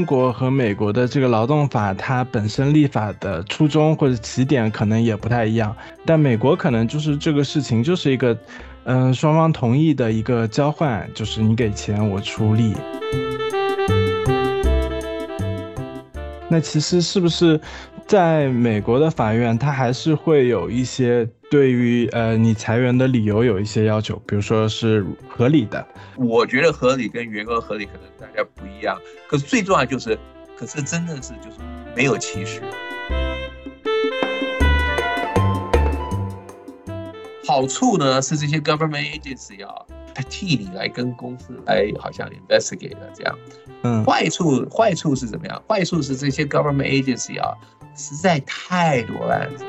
中国和美国的这个劳动法，它本身立法的初衷或者起点可能也不太一样。但美国可能就是这个事情就是一个，嗯，双方同意的一个交换，就是你给钱我出力。那其实是不是？在美国的法院，它还是会有一些对于呃你裁员的理由有一些要求，比如说是合理的。我觉得合理跟员工合理可能大家不一样，可是最重要就是，可是真的是就是没有歧视。好处呢是这些 government agency 啊，他替你来跟公司来好像 investigate 这样。嗯。坏处坏处是怎么样？坏处是这些 government agency 啊。实在太多案子。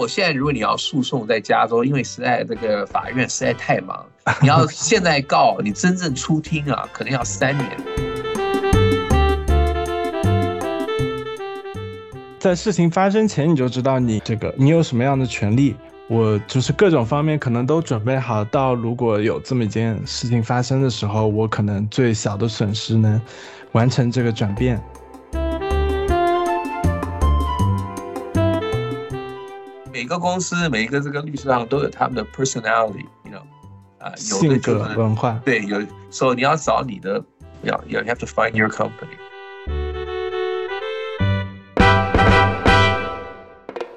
我现在如果你要诉讼在加州，因为实在这个法院实在太忙，你要 现在告你真正出庭啊，可能要三年。在事情发生前你就知道你这个你有什么样的权利，我就是各种方面可能都准备好，到如果有这么一件事情发生的时候，我可能最小的损失能。完成这个转变。个公司，每一个这个律师行都有他们的 personality，you know，啊，性格文化。对，有，所以你要找你的，要要 have to find your company。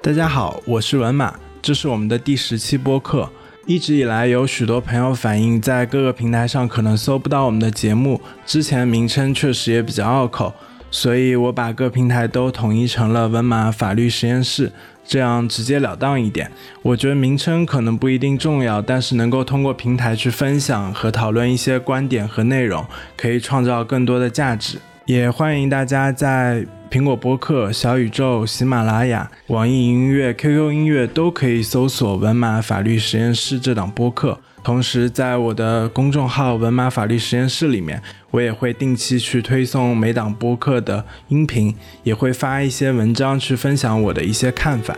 大家好，我是文马，这是我们的第十期播客。一直以来，有许多朋友反映，在各个平台上可能搜不到我们的节目。之前名称确实也比较拗口，所以我把各平台都统一成了“文马法律实验室”，这样直截了当一点。我觉得名称可能不一定重要，但是能够通过平台去分享和讨论一些观点和内容，可以创造更多的价值。也欢迎大家在苹果播客、小宇宙、喜马拉雅、网易云音乐、QQ 音乐都可以搜索“文马法律实验室”这档播客。同时，在我的公众号“文马法律实验室”里面，我也会定期去推送每档播客的音频，也会发一些文章去分享我的一些看法。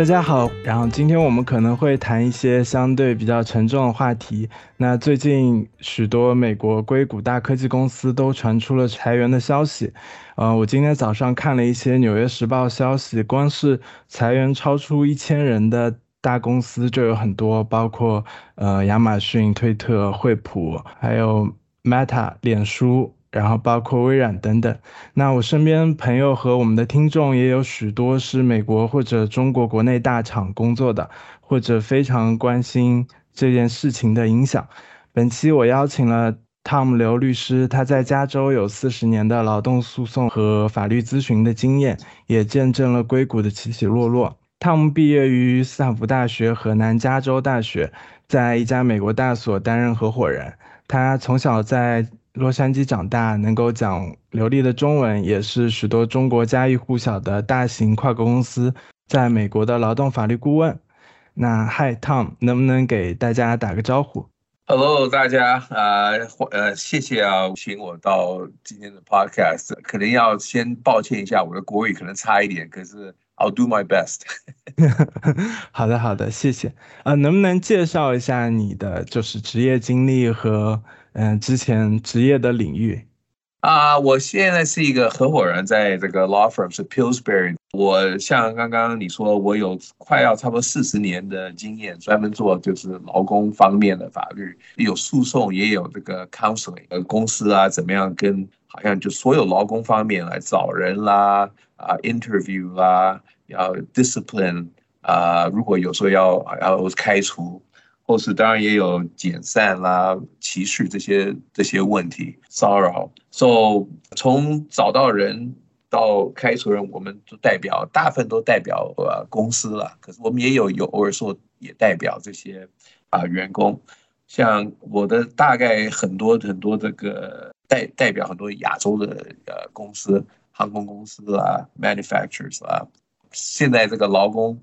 大家好，然后今天我们可能会谈一些相对比较沉重的话题。那最近许多美国硅谷大科技公司都传出了裁员的消息。呃，我今天早上看了一些《纽约时报》消息，光是裁员超出一千人的大公司就有很多，包括呃亚马逊、推特、惠普，还有 Meta、脸书。然后包括微软等等，那我身边朋友和我们的听众也有许多是美国或者中国国内大厂工作的，或者非常关心这件事情的影响。本期我邀请了 Tom 刘律师，他在加州有四十年的劳动诉讼和法律咨询的经验，也见证了硅谷的起起落落。Tom 毕业于斯坦福大学和南加州大学，在一家美国大所担任合伙人。他从小在洛杉矶长大，能够讲流利的中文，也是许多中国家喻户晓的大型跨国公司在美国的劳动法律顾问。那 Hi Tom，能不能给大家打个招呼？Hello，大家啊，呃，谢谢啊，请我到今天的 Podcast。可能要先抱歉一下，我的国语可能差一点，可是 I'll do my best。好的，好的，谢谢。呃，能不能介绍一下你的就是职业经历和？嗯，之前职业的领域啊，我现在是一个合伙人，在这个 law firm 是 Pillsbury。我像刚刚你说，我有快要差不多四十年的经验，专门做就是劳工方面的法律，有诉讼，也有这个 counseling，呃，公司啊怎么样跟好像就所有劳工方面来找人啦，啊，interview 啦，要 discipline 啊，如果有时候要要开除。是当然也有解散啦、歧视这些这些问题、骚扰。So 从找到人到开除人，我们都代表大部分都代表呃公司了。可是我们也有有偶尔说也代表这些啊员工。像我的大概很多很多这个代代表很多亚洲的呃公司、航空公司啊、manufacturers 啊，现在这个劳工。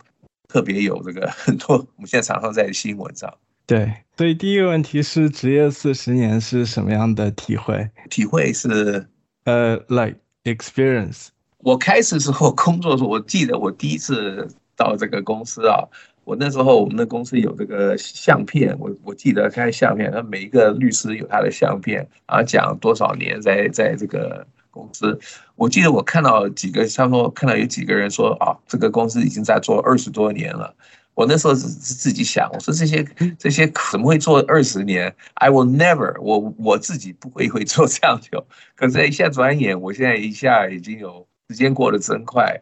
特别有这个 很多，我们现在常常在新闻上。对，所以第一个问题是，职业四十年是什么样的体会？体会是，呃，like experience。我开始时候工作的时候，我记得我第一次到这个公司啊，我那时候我们的公司有这个相片，我我记得开相片，那每一个律师有他的相片，啊，讲多少年在在这个公司。我记得我看到几个，差不多看到有几个人说啊，这个公司已经在做二十多年了。我那时候是是自己想，我说这些这些怎么会做二十年？I will never，我我自己不会会做这样久。可是一下转眼，我现在一下已经有时间过得真快。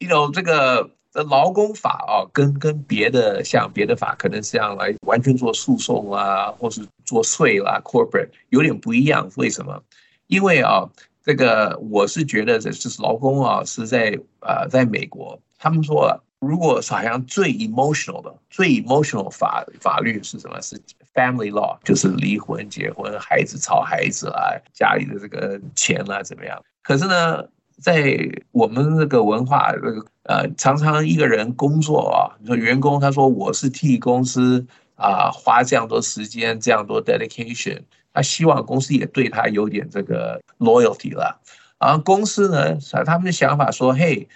You know，这个劳工法啊，跟跟别的像别的法，可能是样来完全做诉讼啊，或是做税啦，corporate 有点不一样。为什么？因为啊，这个我是觉得这就是劳工啊，是在呃，在美国，他们说。如果是好像最 emotional 的、最 emotional 法法律是什么？是 family law，就是离婚、结婚、孩子吵孩子啊，家里的这个钱啊怎么样？可是呢，在我们这个文化，这个呃，常常一个人工作啊，你说员工他说我是替公司啊花这样多时间、这样多 dedication，他希望公司也对他有点这个 loyalty 了。然后公司呢，他们的想法说，嘿。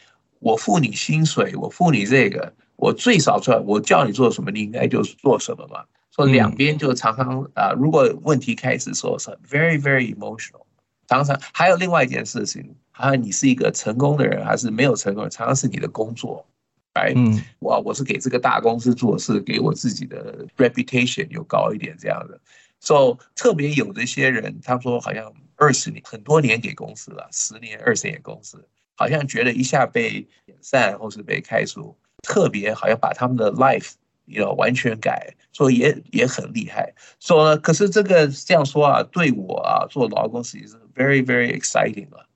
我付你薪水，我付你这个，我最少出来，我叫你做什么，你应该就做什么嘛。说两边就常常啊，如果问题开始说是 very very emotional，常常还有另外一件事情，好像你是一个成功的人还是没有成功，常常是你的工作，哎，嗯，哇，我是给这个大公司做事，给我自己的 reputation 有高一点这样的。所以特别有这些人，他说好像二十年很多年给公司了，十年二十年公司。好像觉得一下被解散或是被开除，特别好像把他们的 life 要完全改，所以也也很厉害。说可是这个这样说啊，对我啊做劳工实际是 very very exciting 了，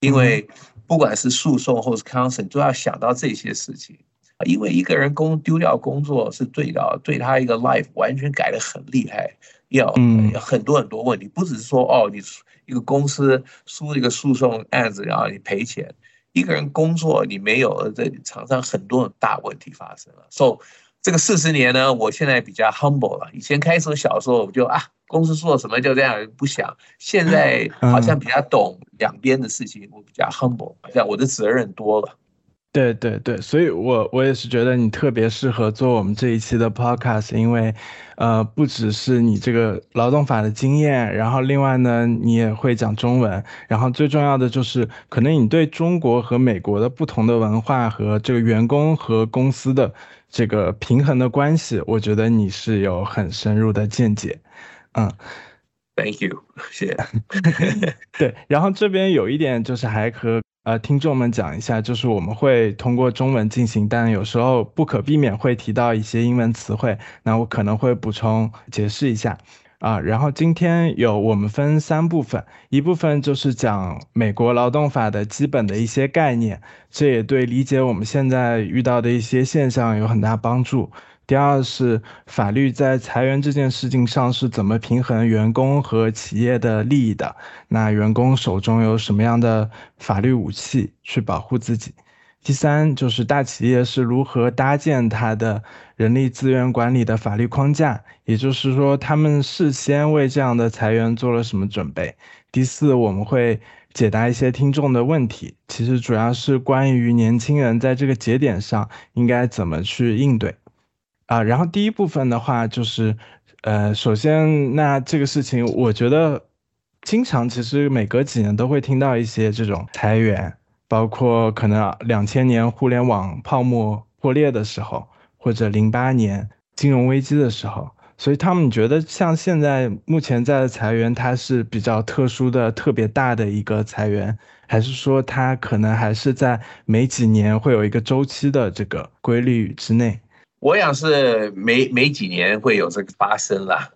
因为不管是诉讼或是 counsel 都要想到这些事情。因为一个人工丢掉工作是对的，对他一个 life 完全改的很厉害，要很多很多问题，不只是说哦，你一个公司输一个诉讼案子，然后你赔钱。一个人工作，你没有这场上很多大问题发生了。So 这个四十年呢，我现在比较 humble 了。以前开始小时候我就啊，公司做什么就这样不想。现在 好像比较懂两边的事情，我比较 humble，好像我的责任多了。对对对，所以我我也是觉得你特别适合做我们这一期的 podcast，因为，呃，不只是你这个劳动法的经验，然后另外呢，你也会讲中文，然后最重要的就是，可能你对中国和美国的不同的文化和这个员工和公司的这个平衡的关系，我觉得你是有很深入的见解，嗯，Thank you，谢谢。对，然后这边有一点就是还和。呃，听众们讲一下，就是我们会通过中文进行，但有时候不可避免会提到一些英文词汇，那我可能会补充解释一下啊。然后今天有我们分三部分，一部分就是讲美国劳动法的基本的一些概念，这也对理解我们现在遇到的一些现象有很大帮助。第二是法律在裁员这件事情上是怎么平衡员工和企业的利益的？那员工手中有什么样的法律武器去保护自己？第三就是大企业是如何搭建它的人力资源管理的法律框架，也就是说他们事先为这样的裁员做了什么准备？第四我们会解答一些听众的问题，其实主要是关于年轻人在这个节点上应该怎么去应对。啊，然后第一部分的话就是，呃，首先那这个事情，我觉得经常其实每隔几年都会听到一些这种裁员，包括可能两千年互联网泡沫破裂的时候，或者零八年金融危机的时候，所以他们觉得像现在目前在的裁员，它是比较特殊的、特别大的一个裁员，还是说它可能还是在每几年会有一个周期的这个规律之内？我想是没没几年会有这个发生啦。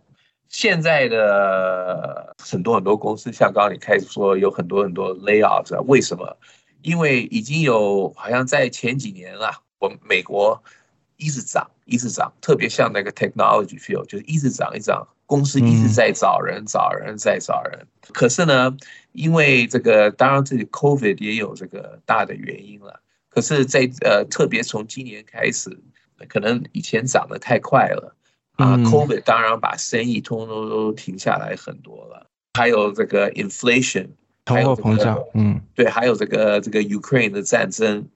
现在的很多很多公司，像刚刚你开始说有很多很多 layout，为什么？因为已经有好像在前几年啊，我们美国一直涨一直涨，特别像那个 technology field，就是一直涨一涨，公司一直在找人找人在找人。可是呢，因为这个当然这里 COVID 也有这个大的原因了。可是，在呃特别从今年开始。可能以前涨得太快了啊，Covid 当然把生意通通都停下来很多了。还有这个 inflation，通货膨胀，嗯，对，还有这个这个 Ukraine 的战争，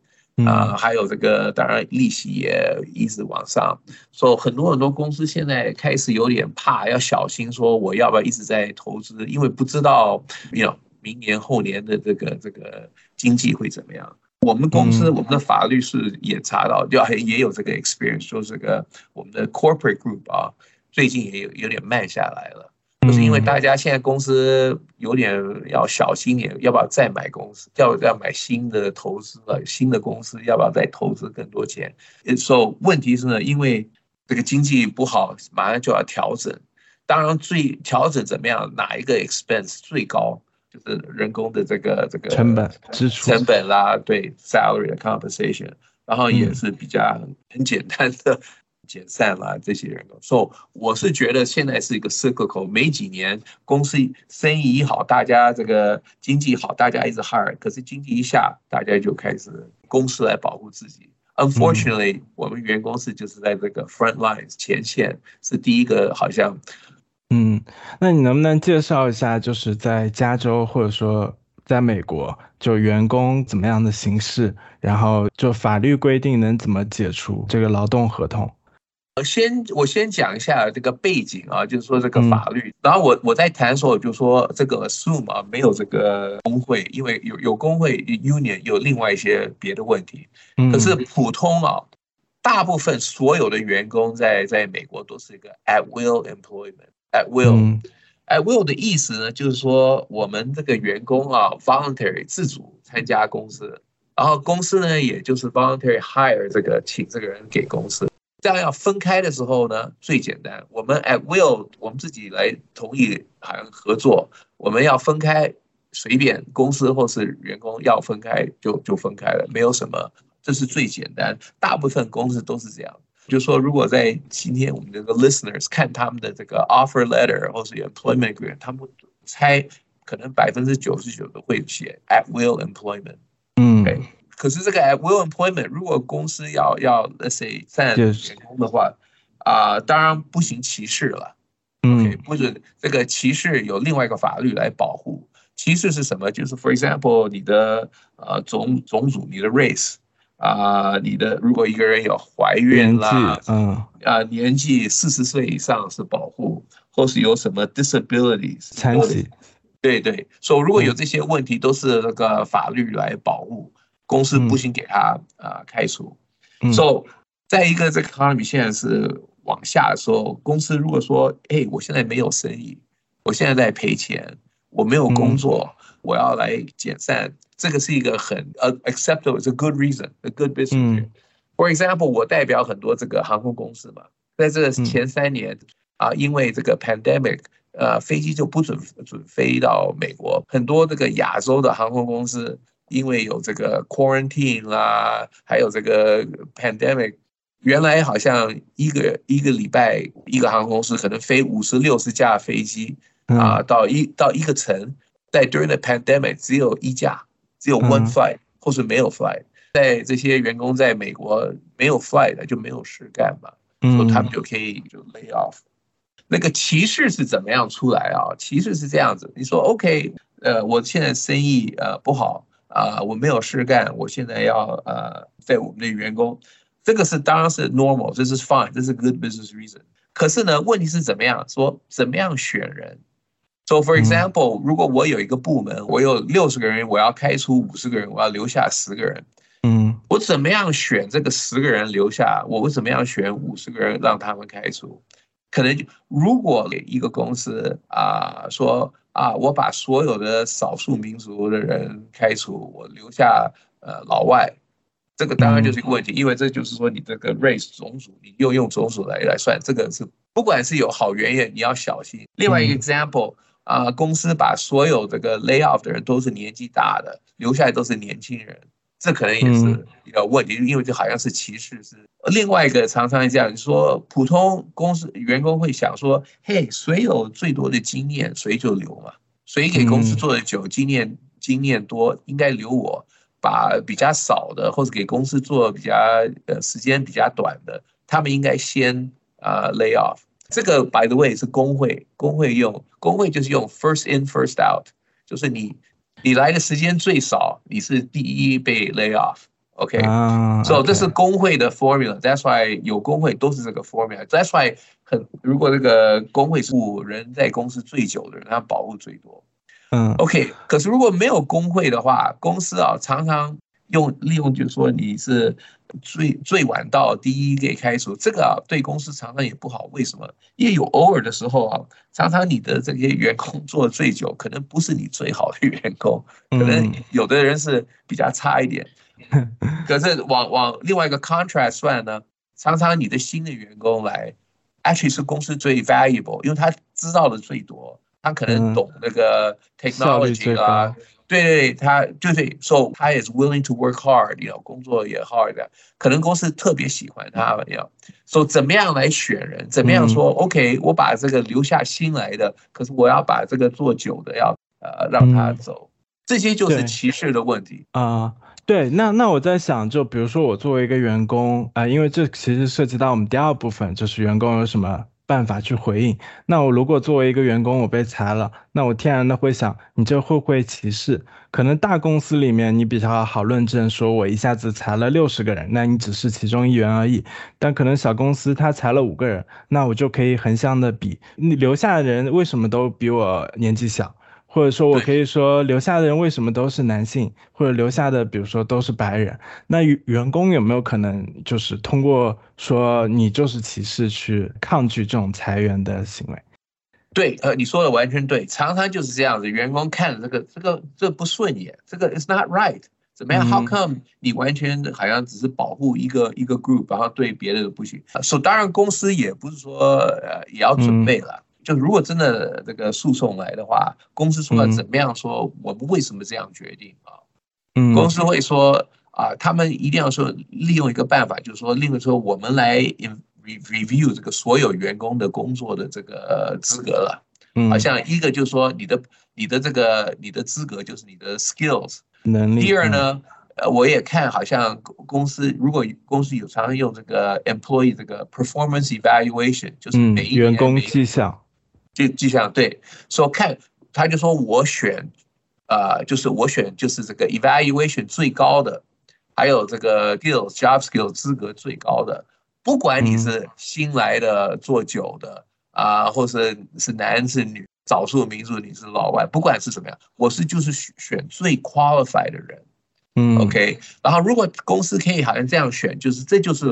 啊，还有这个当然利息也一直往上，所以很多很多公司现在开始有点怕，要小心说我要不要一直在投资，因为不知道有明年后年的这个这个经济会怎么样。我们公司我们的法律是也查到，就也有这个 experience，说这个我们的 corporate group 啊，最近也有有点慢下来了。就是因为大家现在公司有点要小心点，要不要再买公司？要要买新的投资了，新的公司要不要再投资更多钱？说问题是呢，因为这个经济不好，马上就要调整。当然，最调整怎么样？哪一个 expense 最高？就是人工的这个这个成本支出成本啦，对 salary compensation，然后也是比较很简单的。解散了这些人工，所以我是觉得现在是一个 cyclical，没几年公司生意好，大家这个经济好，大家一直 hire，可是经济一下，大家就开始公司来保护自己。Unfortunately，我们员工是就是在这个 front lines 前线，是第一个好像。嗯，那你能不能介绍一下，就是在加州或者说在美国，就员工怎么样的形式，然后就法律规定能怎么解除这个劳动合同？我先我先讲一下这个背景啊，就是说这个法律。然后我我在谈的时候就说这个 assume 啊没有这个工会，因为有有工会 union 有另外一些别的问题。可是普通啊，大部分所有的员工在在美国都是一个 at will employment at will at will 的意思呢，就是说我们这个员工啊 voluntary 自主参加公司，然后公司呢也就是 voluntary hire 这个请这个人给公司。这样要分开的时候呢，最简单，我们 at will，我们自己来同意好像合作，我们要分开，随便公司或是员工要分开就就分开了，没有什么，这是最简单，大部分公司都是这样。就说如果在今天我们这个 listeners 看他们的这个 offer letter 或是 employment agreement，他们猜可能百分之九十九的会写 at will employment。嗯。对可是这个 at will employment，如果公司要要 let's say 占员工的话，啊，当然不行歧视了。嗯，不准这个歧视有另外一个法律来保护。歧视是什么？就是 for example，你的呃种种族，你的 race，啊，你的如果一个人有怀孕啦，嗯，啊，年纪四十岁以上是保护，或是有什么 disabilities 残疾，对对，所以如果有这些问题，都是那个法律来保护。公司不行给他啊开除，所以在一个这个 economy 现在是往下的时候，公司如果说，哎，我现在没有生意，我现在在赔钱，我没有工作，我要来解散，这个是一个很呃 acceptable，是 good reason，a good business。For example，我代表很多这个航空公司嘛，在这前三年啊，因为这个 pandemic，呃，飞机就不准准飞到美国，很多这个亚洲的航空公司。因为有这个 quarantine 啦，还有这个 pandemic，原来好像一个一个礼拜一个航空公司可能飞五十六十架飞机啊，到一到一个城，在 during the pandemic 只有一架，只有 one flight 或是没有 flight，在这些员工在美国没有 flight 的就没有事干嘛，所以他们就可以就 lay off。那个歧视是怎么样出来啊？歧视是这样子，你说 OK，呃，我现在生意呃不好。啊，我没有事干，我现在要呃，在我们的员工，这个是当然是 normal，这是 fine，这是 good business reason。可是呢，问题是怎么样？说怎么样选人？So for example，如果我有一个部门，我有六十个人，我要开除五十个人，我要留下十个人。嗯，我怎么样选这个十个人留下？我为什么样选五十个人让他们开除？可能如果一个公司啊说。啊！我把所有的少数民族的人开除，我留下呃老外，这个当然就是一个问题，因为这就是说你这个 race 种族，你又用种族来来算，这个是不管是有好原因，你要小心。另外一个 example 啊，公司把所有这个 lay off 的人都是年纪大的，留下来都是年轻人。这可能也是一个问题，因为这好像是歧视。是另外一个常常这样说，普通公司员工会想说：“嘿，谁有最多的经验，谁就留嘛。谁给公司做的久，经验经验多，应该留我。把比较少的，或者给公司做比较呃时间比较短的，他们应该先啊 lay off。这个 by the way 是工会，工会用工会就是用 first in first out，就是你。”你来的时间最少，你是第一被 lay off。OK，啊，所以这是工会的 formula。That's why 有工会都是这个 formula。That's why 很如果这个工会是人在公司最久的人，他保护最多。嗯 OK，可是如果没有工会的话，公司啊常常用利用就是说你是最最晚到，第一给开除，这个啊对公司常常也不好。为什么？因为有偶尔的时候啊，常常你的这些员工做得最久，可能不是你最好的员工，可能嗯有的人是比较差一点。可是往往另外一个 contract 算呢，常常你的新的员工来，actually 是公司最 valuable，因为他知道的最多，他可能嗯懂那个 technology 啊高，对他就是，so 他也是 willing to work hard，you know，工作也 hard 的，可能公司特别喜欢他们，you know，so 怎么样来选人？怎么样说、OK，我把这个留下新来的，可是我要把这个做久的要呃让他嗯走，这些就是歧视的问题。啊、对，那那我在想，就比如说我作为一个员工啊、因为这其实涉及到我们第二部分，就是员工有什么办法去回应。那我如果作为一个员工，我被裁了，那我天然的会想，你这会不会歧视？可能大公司里面你比较好论证，说我一下子裁了六十个人，那你只是其中一员而已。但可能小公司他裁了五个人，那我就可以横向的比，你留下的人为什么都比我年纪小？或者说我可以说留下的人为什么都是男性，或者留下的比如说都是白人，那员员工有没有可能就是通过说你就是歧视去抗拒这种裁员的行为？对，呃，你说的完全对，常常就是这样子，员工看着这个这个这不顺眼，这个 is not right，怎么样、嗯。h o w come 你完全好像只是保护一个一个 group，然后对别的不行？所、以当然公司也不是说呃也要准备了，就如果真的这个诉讼来的话，公司说要嗯怎么样说，我们为什么这样决定啊？嗯公司会说啊，他们一定要说利用一个办法，就是说，另外说我们来 in- re- review 这个所有员工的工作的这个资格了。嗯，好像一个就是说你的你的这个你的资格就是你的 skills。能力。第二呢，呃，我也看好像公公司如果公司有常常用这个 employee 这个 performance evaluation，就是嗯，每一员工绩效，就就像对，说看他就说我选，呃，就是我选就是这个 evaluation 最高的，还有这个 skills job skill 资格最高的，不管你是新来的做久的啊、或是是男是女，少数民族你是老外，不管是怎么样，我是就是选选最 qualified 的人。嗯。OK，然后如果公司可以好像这样选，就是这就是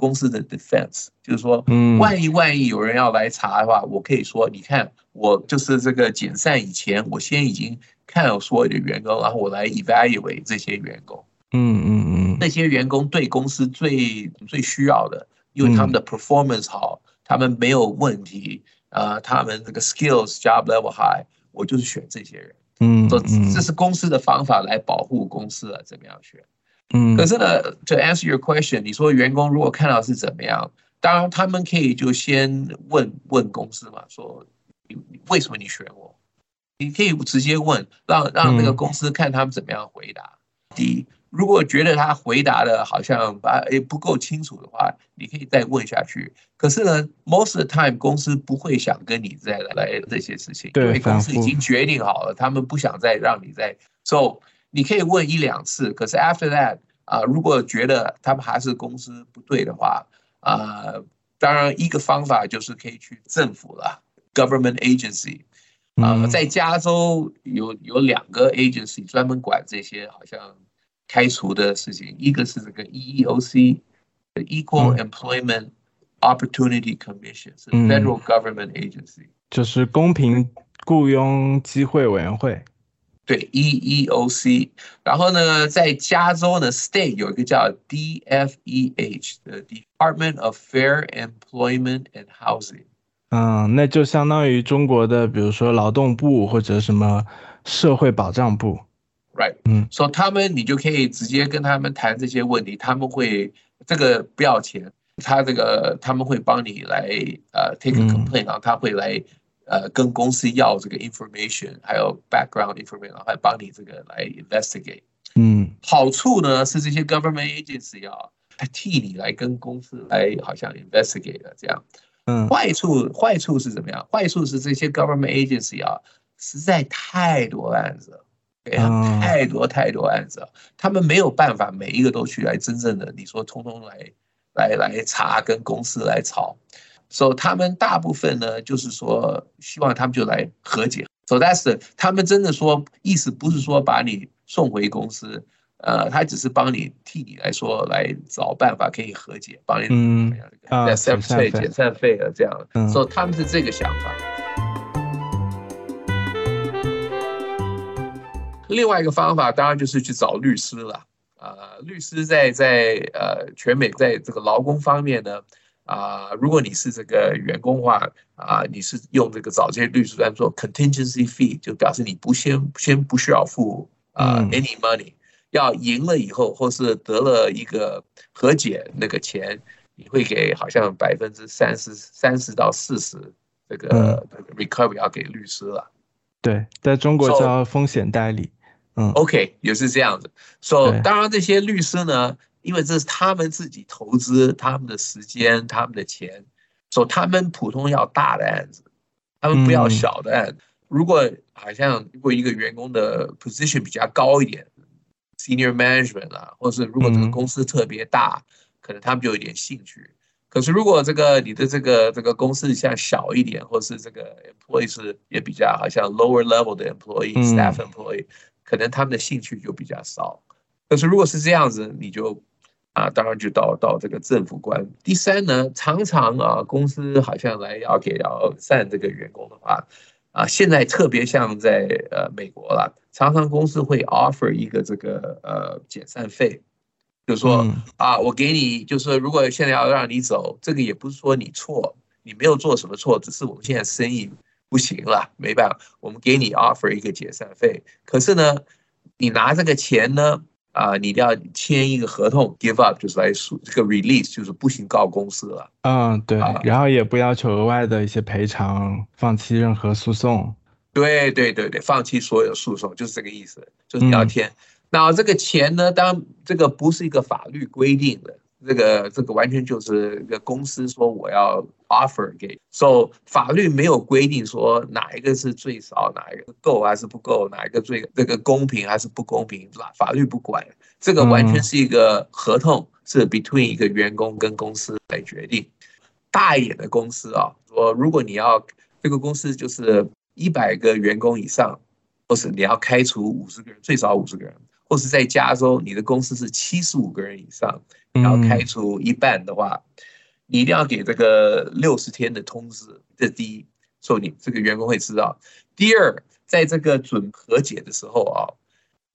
公司的 defense，就是说，嗯。万一万一有人要来查的话，我可以说，你看我就是这个解散以前，我先已经看了所有的员工，然后我来 evaluate 这些员工，嗯嗯嗯。那些员工对公司最最需要的，因为他们的 performance 好，他们没有问题，呃，他们这个 skills job level high，我就是选这些人。嗯这嗯。这是公司的方法来保护公司啊，怎么样选？嗯，可是呢，to answer your question，你说员工如果看到是怎么样，当然他们可以就先问问公司嘛，说为什么你选我？你可以直接问，让让那个嗯公司看他们怎么样回答。第一，如果觉得他回答的好像啊也不够清楚的话，你可以再问下去。可是呢，most of the time 公司不会想跟你再来这些事情，对因为公司已经决定好了，他们不想再让你再 so 你可以问一两次，可是 after that 啊、如果觉得他们还是公司不对的话，啊、当然一个方法就是可以去政府了，government agency 啊、嗯在加州有有两个 agency 专门管这些好像开除的事情，一个是这个 E EEOC，Equal 嗯 Employment Opportunity Commission，是嗯 federal government agency。就是公平雇佣机会委员会。对，EEOC，然后呢，在加州呢，state 有一个叫 DFEH 的 Department of Fair Employment and Housing。嗯，那就相当于中国的，比如说劳动部或者什么社会保障部。Right，嗯所以他们你就可以直接跟他们谈这些问题，他们会这个不要钱，他这个他们会帮你来呃 take a 嗯 complaint，、然后他会来呃跟公司要这个 information，还有 background information，然后还帮你这个来 investigate。嗯好处呢是这些 government agency 啊，他替你来跟公司来好像 investigate 的这样。嗯坏处坏处是怎么样？坏处是这些 government agency 啊，实在太多案子了。太多太多案子，他们没有办法每一个都去来真正的，你说通通来来来查，跟公司来吵，所以他们大部分呢，就是说希望他们就来和解。So that's 他们真的说意思不是说把你送回公司，呃，他只是帮你替你来说来找办法可以和解，帮你嗯啊减散费减散费了这样，所以他们是这个想法。另外一个方法当然就是去找律师了。呃，律师在在呃全美在这个劳工方面呢，啊，如果你是这个员工的话，啊，你是用这个找这些律师来做 contingency fee，就表示你不先先不需要付啊 any money，要赢了以后或是得了一个和解那个钱，你会给好像百分之三十三十到四十这个 recovery 要给律师了。对，在中国叫风险代理。嗯，OK，也是这样子。So 当然这些律师呢，因为这是他们自己投资他们的时间、他们的钱，所以他们普通要大的案子，他们不要小的案子。如果好像如果一个员工的 position 比较高一点，senior management 啊，或者是如果这个公司特别大，可能他们就有点兴趣。可是如果这个你的这个这个公司像小一点，或是这个 employee 是也比较好像 lower level 的 employee、staff employee。可能他们的兴趣就比较少，可是如果是这样子，你就啊，当然就到到这个政府官。第三呢，常常啊，公司好像来要给要散这个员工的话，啊，现在特别像在呃美国了，常常公司会 offer 一个这个呃解散费，就是说啊，我给你，就是如果现在要让你走，这个也不是说你错，你没有做什么错，只是我们现在生意。不行了，没办法，我们给你 offer 一个解散费。可是呢，你拿这个钱呢，啊，你一定要签一个合同，give up 就是来诉这个 release 就是不行告公司了。嗯，对。然后也不要求额外的一些赔偿，放弃任何诉讼。对对对对，放弃所有诉讼就是这个意思，就是你要签。那这个钱呢，当这个不是一个法律规定的。这个这个完全就是一个公司说我要 offer 给，so 法律没有规定说哪一个是最少，哪一个够还是不够，哪一个最这个公平还是不公平，法法律不管，这个完全是一个合同，是 between 一个员工跟公司来决定。大一点的公司啊，说如果你要这个公司就是一百个员工以上，或是你要开除五十个人，最少五十个人。或是在加州，你的公司是七十五个人以上，然后开除一半的话，你一定要给这个六十天的通知。这第一，说你这个员工会知道。第二，在这个准和解的时候啊，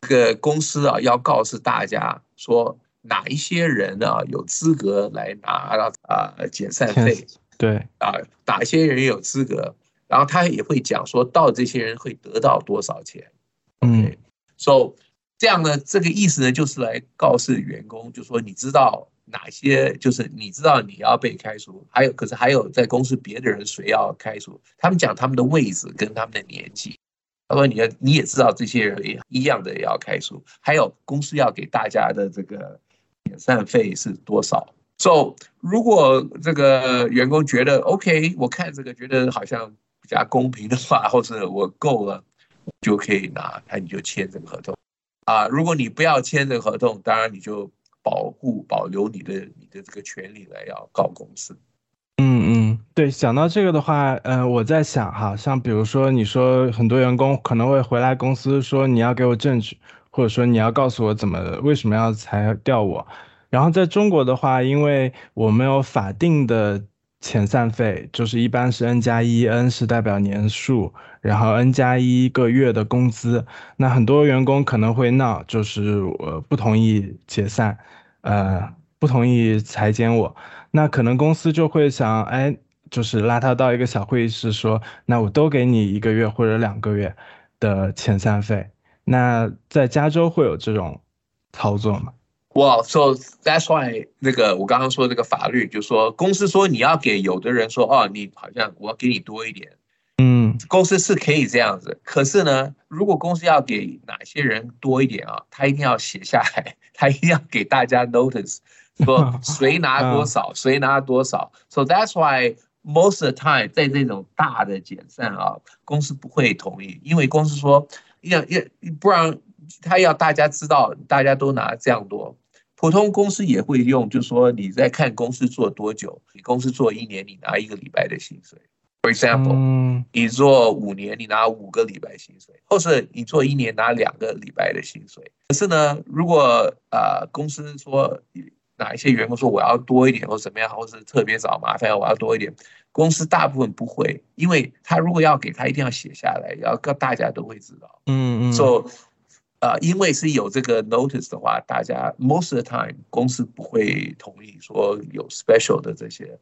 这个公司啊要告诉大家说哪一些人啊有资格来拿到啊解散费。对啊，哪一些人有资格，然后他也会讲说到这些人会得到多少钱。嗯，so。这样呢，这个意思呢，就是来告诉员工，就说你知道哪些，就是你知道你要被开除，还有可是还有在公司别的人谁要开除，他们讲他们的位置跟他们的年纪，他说你要你也知道这些人一样的也要开除，还有公司要给大家的这个遣散费是多少。So 如果这个员工觉得 OK，我看这个觉得好像比较公平的话，或者我够了，就可以拿，那你就签这个合同。啊，如果你不要签这个合同，当然你就保护保留你的你的这个权利来要告公司。嗯嗯，对，想到这个的话，嗯，我在想哈，像比如说你说很多员工可能会回来公司说你要给我证据，或者说你要告诉我怎么为什么要裁掉我。然后在中国的话，因为我们有法定的。遣散费就是一般是 n 加一，n 是代表年数，然后 n 加一个月的工资。那很多员工可能会闹，就是我不同意解散，呃，不同意裁减我。那可能公司就会想，哎，就是拉他到一个小会议室，说，那我都给你一个月或者两个月的遣散费。那在加州会有这种操作吗？哇，so that's why 那个我刚刚说这个法律，就说公司说你要给有的人说，哦，你好像我要给你多一点，嗯，公司是可以这样子。可是呢，如果公司要给哪些人多一点啊，他一定要写下来，他一定要给大家 notice，说 谁拿多少，谁拿多少。So that's why most of the time 在这种大的减散啊，公司不会同意，因为公司说。要要不然他要大家知道，大家都拿这样多。普通公司也会用，就是说你在看公司做多久，你公司做一年，你拿一个礼拜的薪水。For example，你做五年，你拿五个礼拜薪水，或是你做一年拿两个礼拜的薪水。可是呢，如果呃公司说哪一些员工说我要多一点，或怎么样，或是特别找麻烦，我要多一点，公司大部分不会，因为他如果要给他，一定要写下来，要告大家都会知道。嗯嗯。So，呃，因为是有这个 notice 的话，大家 most of the time 公司不会同意说有 special 的这些。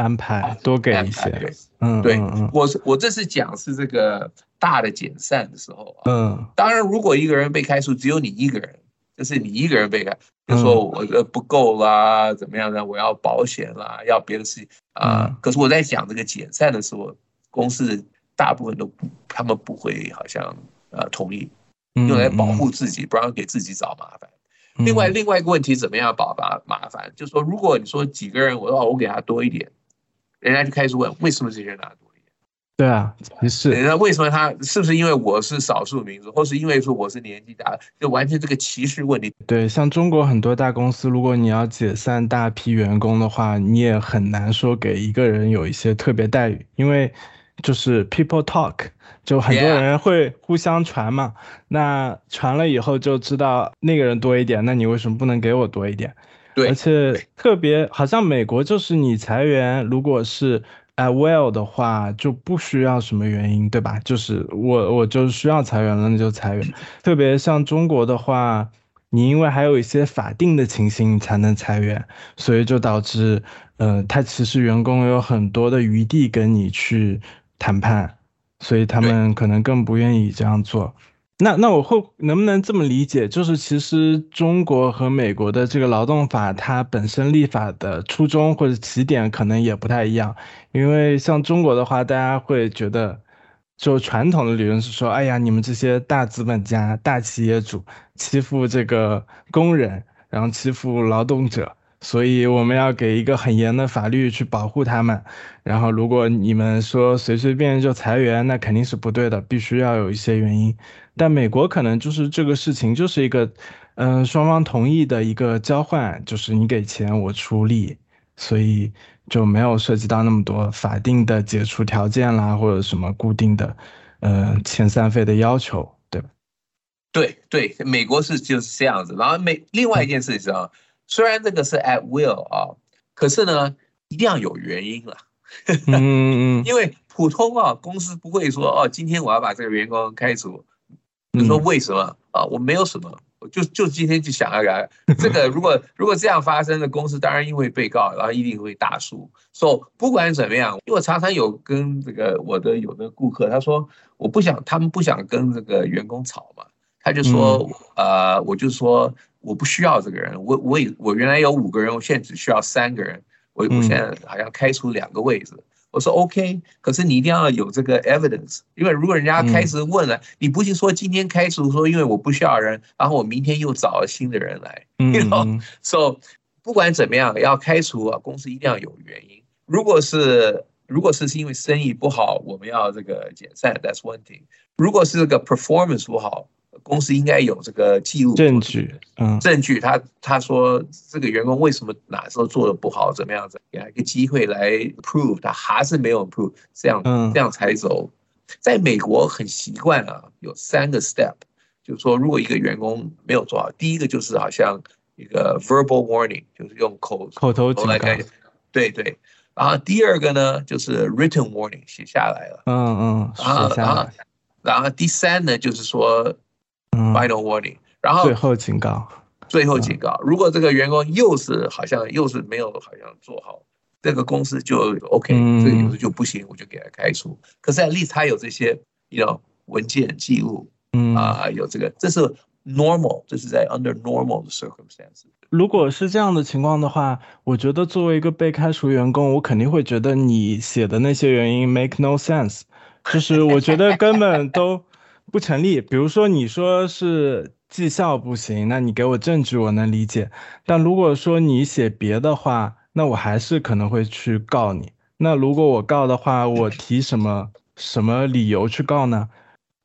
安排多给一些，嗯，对，我是我这次讲是这个大的减散的时候啊，嗯，当然如果一个人被开除，只有你一个人，就是你一个人被开，就说我的不够啦，怎么样呢？我要保险啦，要别的事情啊。可是我在讲这个减散的时候，公司大部分都不，他们不会好像呃同意，用来保护自己，不让给自己找麻烦。另外另外一个问题，怎么样保麻麻烦？就是说，如果你说几个人，我说我给他多一点。人家就开始问，为什么这些人拿多一点？对啊，也是。人家为什么他是不是因为我是少数民族，或是因为说我是年纪大，就完全这个歧视问题？对，像中国很多大公司，如果你要解散大批员工的话，你也很难说给一个人有一些特别待遇，因为就是 people talk，就很多人会互相传嘛。那传了以后就知道那个人多一点，那你为什么不能给我多一点？而且特别好像美国就是你裁员，如果是 at will 的话，就不需要什么原因，对吧？就是我我就需要裁员了，那就裁员。特别像中国的话，你因为还有一些法定的情形才能裁员，所以就导致，呃，他其实员工有很多的余地跟你去谈判，所以他们可能更不愿意这样做。那那我会能不能这么理解？就是其实中国和美国的这个劳动法，它本身立法的初衷或者起点可能也不太一样。因为像中国的话，大家会觉得，就传统的理论是说，哎呀，你们这些大资本家、大企业主欺负这个工人，然后欺负劳动者。所以我们要给一个很严的法律去保护他们，然后如果你们说随随便便就裁员，那肯定是不对的，必须要有一些原因。但美国可能就是这个事情就是一个，嗯，双方同意的一个交换，就是你给钱我出力，所以就没有涉及到那么多法定的解除条件啦，或者什么固定的，呃，遣散费的要求，对吧？对对，美国是就是这样子。然后美另外一件事情啊。虽然这个是 at will 啊，可是呢，一定要有原因了。因为普通啊，公司不会说哦，今天我要把这个员工开除。你说为什么啊？我没有什么，我就就今天就想要改。这个如果如果这样发生的公司，当然因为被告，然后一定会大输。所以不管怎么样，因为我常常有跟这个我的有的顾客，他说我不想，他们不想跟这个员工吵嘛，他就说呃，我就说。我不需要这个人，我我我原来有五个人，我现在只需要三个人，我我现在好像开除两个位置。我说 OK，可是你一定要有这个 evidence，因为如果人家开始问了，你不是说今天开除说因为我不需要人，然后我明天又找了新的人来，嗯，so 不管怎么样要开除啊，公司一定要有原因。如果是如果是是因为生意不好，我们要这个解散，that's one thing。如果是这个 performance 不好。公司应该有这个记录证据，嗯，证据。他他说这个员工为什么哪时候做的不好，怎么样子，给他一个机会来 prove 他还是没有 prove，这样这样才走。在美国很习惯啊，有三个 step，就是说如果一个员工没有做好，第一个就是好像一个 verbal warning，就是用口口头警告，对对。然后第二个呢，就是 written warning，写下来了，嗯嗯，写下来。然后第三呢，就是说。Final warning，然后最后警告，最后警告。如果这个员工又是好像又是没有好像做好，这个公司就 OK，这个公司就不行，我就给他开除。可是 at least 他有这些，know 文件记录，嗯啊，有这个，这是 normal，这是在 under normal 的 circumstances。如果是这样的情况的话，我觉得作为一个被开除员工，我肯定会觉得你写的那些原因 make no sense，就是我觉得根本都。不成立。比如说，你说是绩效不行，那你给我证据，我能理解。但如果说你写别的话，那我还是可能会去告你。那如果我告的话，我提什么什么理由去告呢？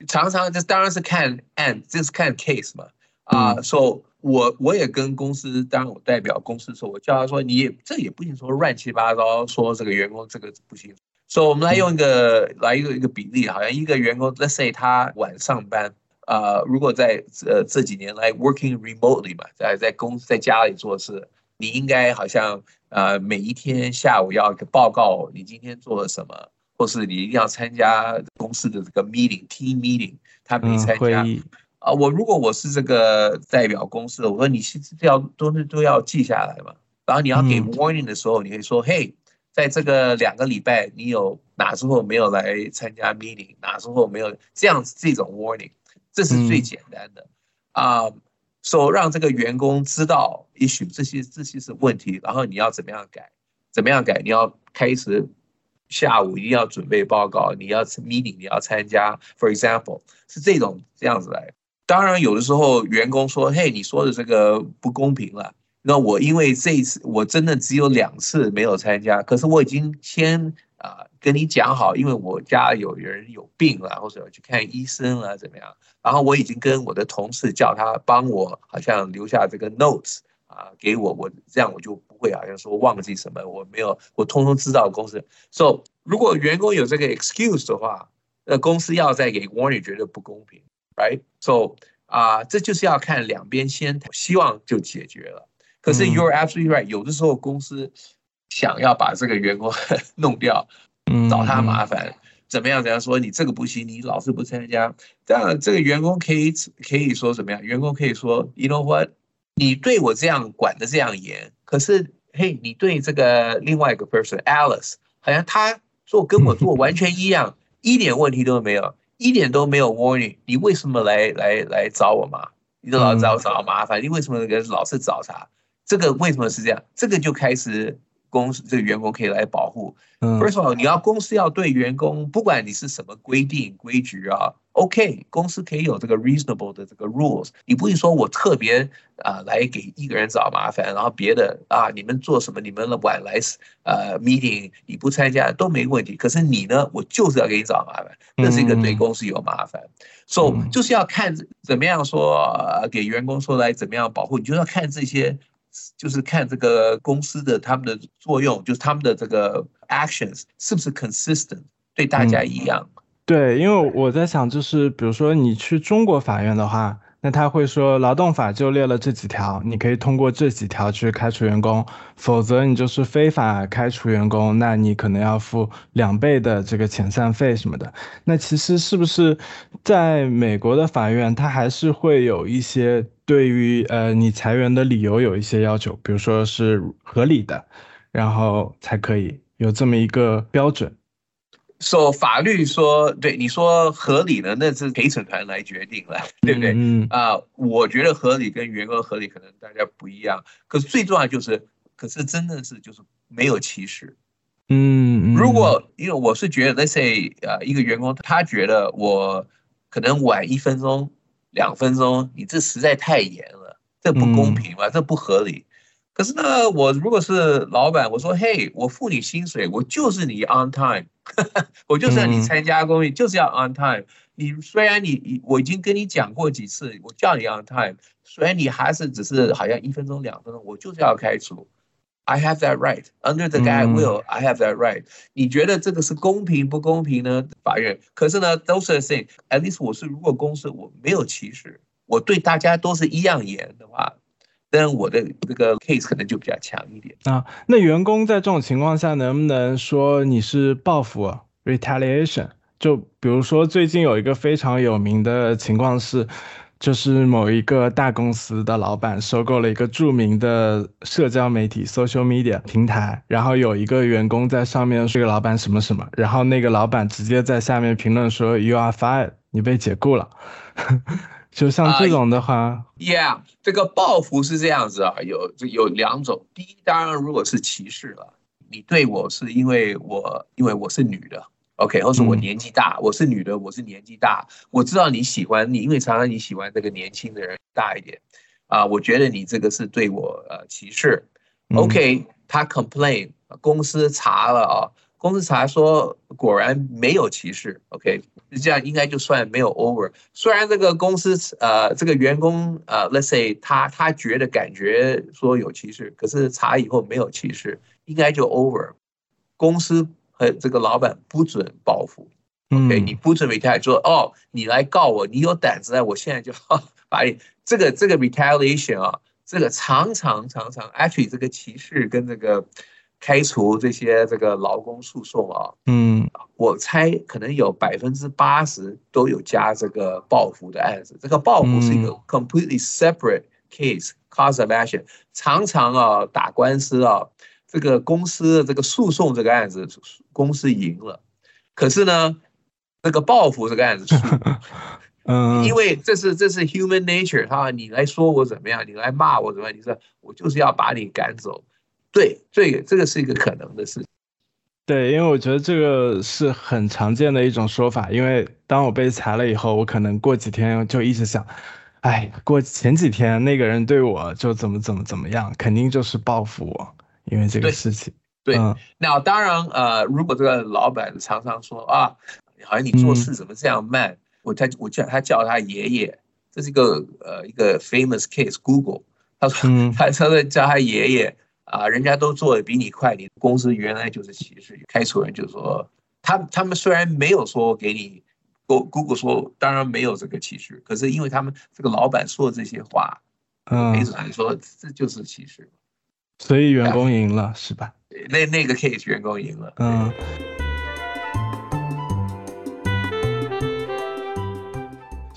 常常这当然是看案，这是看 case 嘛。啊，说我我也跟公司，当然我代表公司说，我叫他说，你也这也不行说乱七八糟，说这个员工这个不行。所以我们来用一个来一个一个比例，好像一个员工，let's say 他晚上班，啊，如果在呃这几年来 working remotely 嘛，在在公司在家里做事，你应该好像呃每一天下午要报告你今天做了什么，或是你一定要参加公司的这个 meeting team meeting，他没参加。啊，我如果我是这个代表公司的，我说你是要都是都要记下来嘛。然后你要给 warning 的时候，你可以说，嘿，在这个两个礼拜，你有哪时候没有来参加 meeting，哪时候没有这样子这种 warning，这是最简单的啊。说让这个员工知道 issue 这些这些是问题，然后你要怎么样改，怎么样改，你要开始下午一定要准备报告，你要 meeting 你要参加，for example 是这种这样子来。当然，有的时候员工说：“嘿，你说的这个不公平了。”那我因为这一次我真的只有两次没有参加，可是我已经先啊跟你讲好，因为我家有人有病了，或者去看医生了，怎么样？然后我已经跟我的同事叫他帮我，好像留下这个 notes 啊，给我，我这样我就不会好像说忘记什么，我没有，我通通知道公司。So 如果员工有这个 excuse 的话，那公司要再给 warning，觉得不公平。Right, so 啊，这就是要看两边先希望就解决了。可是 you're absolutely right，有的时候公司想要把这个员工 弄掉，找他麻烦，怎么样？怎样说你这个不行，你老是不参加，这样这个员工可以可以说怎么样？员工可以说，You know what？你对我这样管的这样严，可是嘿，你对这个另外一个 person Alice，好像他做跟我做完全一样，一点问题都没有。一点都没有 warning，你为什么来来来找我嘛？你都老找我找麻烦，你为什么老是找他？这个为什么是这样？这个就开始。公司这个员工可以来保护。First of all，你要公司要对员工，不管你是什么规定规矩啊，OK，公司可以有这个 reasonable 的这个 rules。你不会说我特别啊来给一个人找麻烦，然后别的啊你们做什么，你们晚来呃 meeting 你不参加都没问题。可是你呢，我就是要给你找麻烦，那是一个对公司有麻烦。So 就是要看怎么样说给员工说来怎么样保护，你就要看这些。就是看这个公司的他们的作用，就是他们的这个 actions 是不是 consistent，对大家一样。对，因为我在想，就是比如说你去中国法院的话。那他会说，劳动法就列了这几条，你可以通过这几条去开除员工，否则你就是非法开除员工，那你可能要付两倍的这个遣散费什么的。那其实是不是在美国的法院，他还是会有一些对于呃你裁员的理由有一些要求，比如说是合理的，然后才可以有这么一个标准。说法律说对你说合理的，那是陪审团来决定了，对不对？嗯啊，我觉得合理跟员工合理可能大家不一样。可是最重要就是，可是真的是就是没有歧视。嗯，如果因为我是觉得，let's say 啊，一个员工他觉得我可能晚一分钟、两分钟，你这实在太严了，这不公平嘛，这不合理。可是呢，我如果是老板，我说，嘿，我付你薪水，我就是你 on time。我就是要你参加公益，就是要 on time。你虽然你我已经跟你讲过几次，我叫你 on time，虽然你还是只是好像一分钟两分钟，我就是要开除。I have that right under the guy will. I have that right。你觉得这个是公平不公平呢？法院，可是呢都是 same。At least 我是如果公司我没有歧视，我对大家都是一样严的话。但我的这个 case 可能就比较强一点啊。那员工在这种情况下能不能说你是报复 retaliation？就比如说最近有一个非常有名的情况是，就是某一个大公司的老板收购了一个著名的社交媒体 social media 平台，然后有一个员工在上面说个老板什么什么，然后那个老板直接在下面评论说 you are fired，你被解雇了。就像这种的话，Yeah，这个报复是这样子啊，有有两种。第一，当然如果是歧视了，你对我是因为我因为我是女的，OK，或是我年纪大，我是女的，我是年纪大，我知道你喜欢你，因为常常你喜欢这个年轻的人大一点，啊，我觉得你这个是对我呃歧视，OK，他 complain，公司查了啊。公司查说果然没有歧视，OK，这样应该就算没有 over。虽然这个公司呃这个员工呃，let's say 他他觉得感觉说有歧视，可是查以后没有歧视，应该就 over。公司和这个老板不准报复，OK，你不准 retaliate，说哦你来告我，你有胆子啊，我现在就把你这个这个 retaliation 啊，这个常常常常 actually 这个歧视跟这个。开除这些这个劳工诉讼啊，嗯，我猜可能有百分之八十都有加这个报复的案子。这个报复是一个 completely separate case cause of action。常常啊打官司啊，这个公司的这个诉讼这个案子公司赢了，可是呢，这个报复这个案子输，嗯，因为这是这是 human nature 哈，你来说我怎么样，你来骂我怎么样，你说我就是要把你赶走。对，这个这个是一个可能的事情。对，因为我觉得这个是很常见的一种说法。因为当我被裁了以后，我可能过几天就一直想，哎，过前几天那个人对我就怎么怎么怎么样，肯定就是报复我，因为这个事情。对，那当然，呃，如果这个老板常常说啊，好像你做事怎么这样慢，我他我叫他叫他爷爷，这是一个呃一个 famous case，Google，他说他他在叫他爷爷。啊，人家都做的比你快，你公司原来就是歧视，开除人就是说他他们虽然没有说给你，Google 说当然没有这个歧视，可是因为他们这个老板说这些话，嗯，没准说这就是歧视，所以员工赢了是吧？那那个 case 员工赢了，嗯。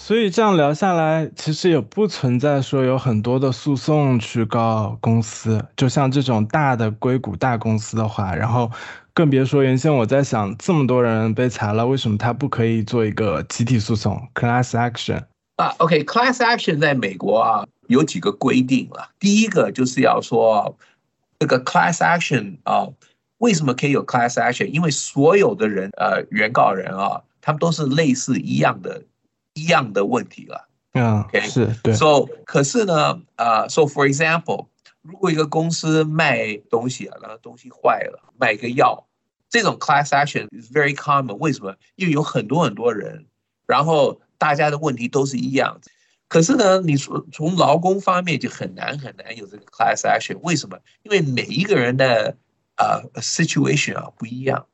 所以这样聊下来，其实也不存在说有很多的诉讼去告公司，就像这种大的硅谷大公司的话，然后更别说原先我在想，这么多人被裁了，为什么他不可以做一个集体诉讼 （class action） 啊？OK，class action 在美国啊有几个规定了。第一个就是要说这个 class action 啊，为什么可以有 class action？因为所有的人呃原告人啊，他们都是类似一样的。一样的问题了，嗯，OK，是对。So，可是呢，啊，So for example，如果一个公司卖东西啊，然后东西坏了，卖个药，这种 class action is very common。为什么？因为有很多很多人，然后大家的问题都是一样。可是呢，你说从劳工方面就很难很难有这个 class action。为什么？因为每一个人的啊 situation 啊不一样。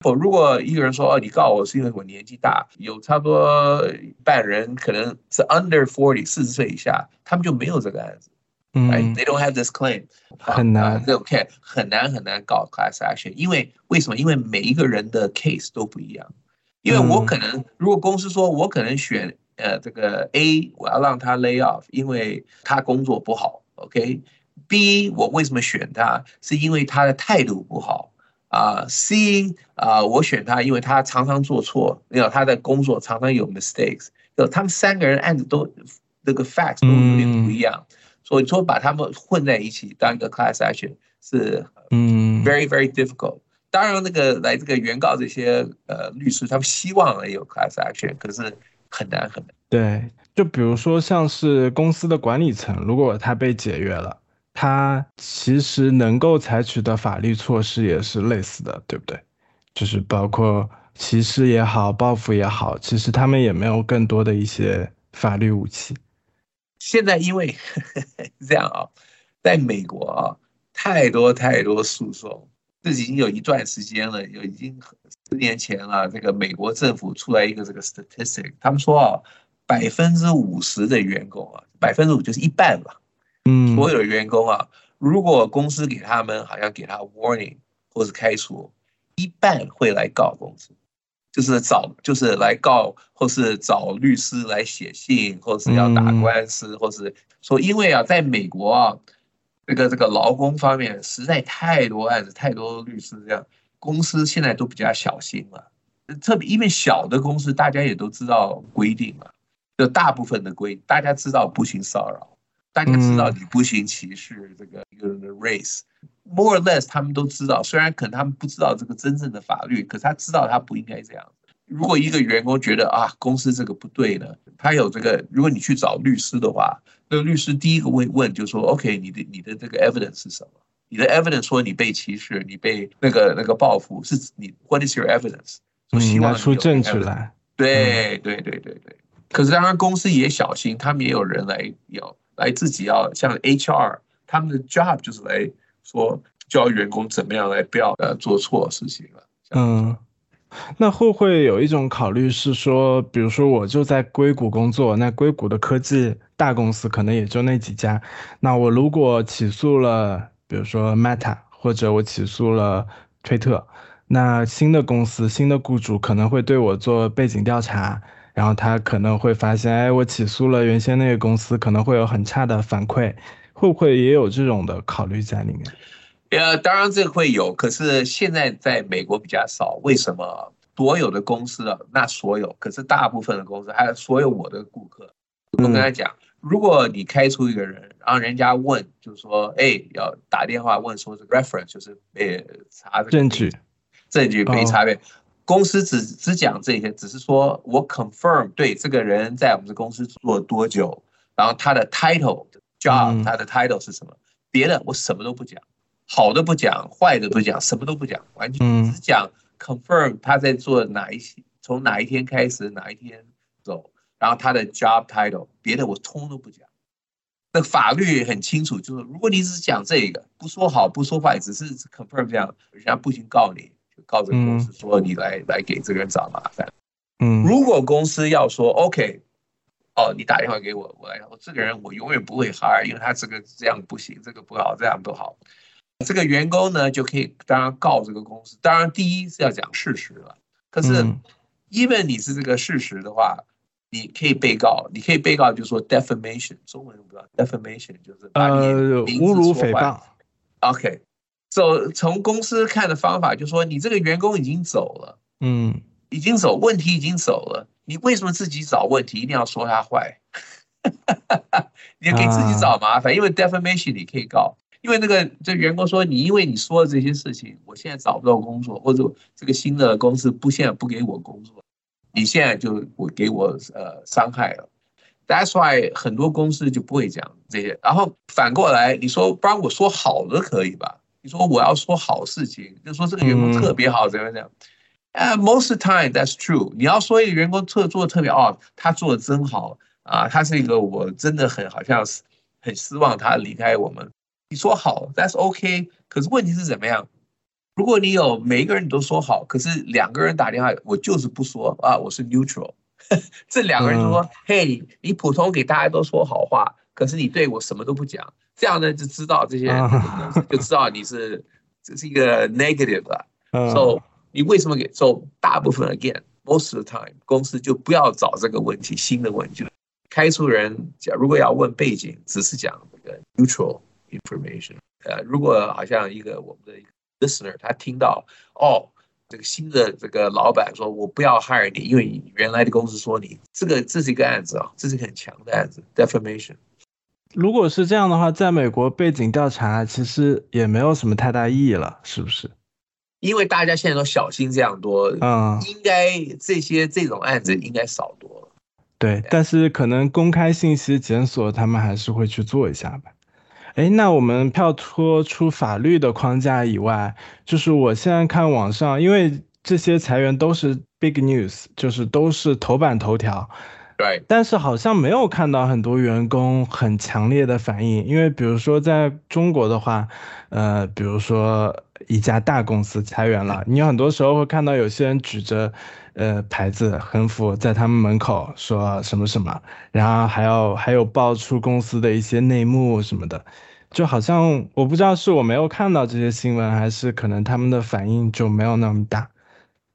我如果一个人说哦，你告我是因为我年纪大，有差不多半人可能是 under forty 四十岁以下，他们就没有这个案子，嗯，they don't have this claim，很难，OK，很难很难搞 class action，因为为什么？因为每一个人的 case 都不一样，因为我可能如果公司说我可能选呃这个 A，我要让他 lay off，因为他工作不好，OK，B 我为什么选他？是因为他的态度不好。啊，C 啊，我选他，因为他常常做错，有他的工作常常有 mistakes，就他们三个人案子都那个 facts 都有点不一样，所以说把他们混在一起当一个 class action 是嗯 very very difficult。当然，那个来这个原告这些呃律师，他们希望有 class action，可是很难很难。对，就比如说像是公司的管理层，如果他被解约了。他其实能够采取的法律措施也是类似的，对不对？就是包括歧视也好，报复也好，其实他们也没有更多的一些法律武器。现在因为 这样啊，在美国啊，太多太多诉讼，这已经有一段时间了，有已经十年前了。这个美国政府出来一个这个 statistic，他们说啊，百分之五十的员工啊，百分之五就是一半吧。嗯，所有的员工啊，如果公司给他们好像给他 warning 或是开除，一半会来告公司，就是找就是来告，或是找律师来写信，或是要打官司，或是说因为啊，在美国啊，这个这个劳工方面实在太多案子，太多律师这样，公司现在都比较小心了，特别因为小的公司大家也都知道规定了，就大部分的规大家知道不行骚扰。大家知道你不行歧视这个一个人的 race，more or less 他们都知道，虽然可能他们不知道这个真正的法律，可是他知道他不应该这样。如果一个员工觉得啊公司这个不对呢，他有这个，如果你去找律师的话，那律师第一个会问就说，OK，你的你的这个 evidence 是什么？你的 evidence 说你被歧视，你被那个那个报复，是你 What is your evidence？嗯，拿出证据来。对对对对对。可是当然公司也小心，他们也有人来要来自己要像 HR，他们的 job 就是来说教员工怎么样来不要呃做错事情了。嗯。那会不会有一种考虑是说，比如说我就在硅谷工作，那硅谷的科技大公司可能也就那几家，那我如果起诉了，比如说 Meta，或者我起诉了推特，那新的公司、新的雇主可能会对我做背景调查，然后他可能会发现，哎，我起诉了原先那个公司，可能会有很差的反馈，会不会也有这种的考虑在里面？呃，当然这个会有，可是现在在美国比较少。为什么？所有的公司啊，那所有，可是大部分的公司，还有所有我的顾客，我跟他讲，如果你开除一个人，然后人家问，就是说，哎，要打电话问说是 reference，就是被查证据，证据被查阅，公司只只讲这些，只是说我 confirm 对这个人在我们的公司做多久，然后他的 title job，他的 title 是什么，别的我什么都不讲。好的不讲，坏的不讲，什么都不讲，完全只讲 confirm 他在做哪一些，从哪一天开始，哪一天走，然后他的 job title，别的我通都不讲。那法律很清楚，就是如果你只讲这个，不说好不说坏，只是 confirm 这样，人家不行告你，就告这个公司说你来来给这个人找麻烦。嗯，如果公司要说 OK，哦，你打电话给我，我来，我这个人我永远不会 hire，因为他这个这样不行，这个不好，这样不好。这个员工呢，就可以当然告这个公司。当然，第一是要讲事实了。可是，even 你是这个事实的话，你可以被告。你可以被告，就说 defamation，中文不知道 defamation 就是呃侮辱诽谤。OK，so 从公司看的方法，就说你这个员工已经走了，嗯，已经走，问题已经走了，你为什么自己找问题？一定要说他坏，你给自己找麻烦。因为 defamation 你可以告。因为那个这员工说你因为你说的这些事情，我现在找不到工作，或者这个新的公司不现在不给我工作，你现在就我给我呃伤害了。That's why 很多公司就不会讲这些。然后反过来你说帮我说好的可以吧？你说我要说好事情，就说这个员工特别好怎么样？啊，most time that's true。你要说一个员工特做的特别哦，他做的真好啊，他是一个我真的很好像是很失望他离开我们。你说好，That's OK。可是问题是怎么样？如果你有每一个人你都说好，可是两个人打电话，我就是不说啊，我是 neutral。这两个人就说，嘿，你普通给大家都说好话，可是你对我什么都不讲，这样呢就知道这些人就知道你是这是一个 negative 了。So 你为什么给？So 大部分 again most of the time 公司就不要找这个问题，新的问题，开除人。讲如果要问背景，只是讲这个 neutral。information，呃，如果好像一个我们的 listener，他听到哦，这个新的这个老板说我不要 hire 你，因为原来的公司说你这个这是一个案子啊，这是很强的案子，defamation。如果是这样的话，在美国背景调查其实也没有什么太大意义了，是不是？因为大家现在都小心这样多，嗯，应该这些这种案子应该少多了。对，但是可能公开信息检索，他们还是会去做一下吧。哎，那我们跳脱出法律的框架以外，就是我现在看网上，因为这些裁员都是 big news，就是都是头版头条。对。但是好像没有看到很多员工很强烈的反应，因为比如说在中国的话，呃，比如说一家大公司裁员了，你很多时候会看到有些人举着呃牌子横幅在他们门口说什么什么，然后还要还有爆出公司的一些内幕什么的。就好像我不知道是我没有看到这些新闻，还是可能他们的反应就没有那么大。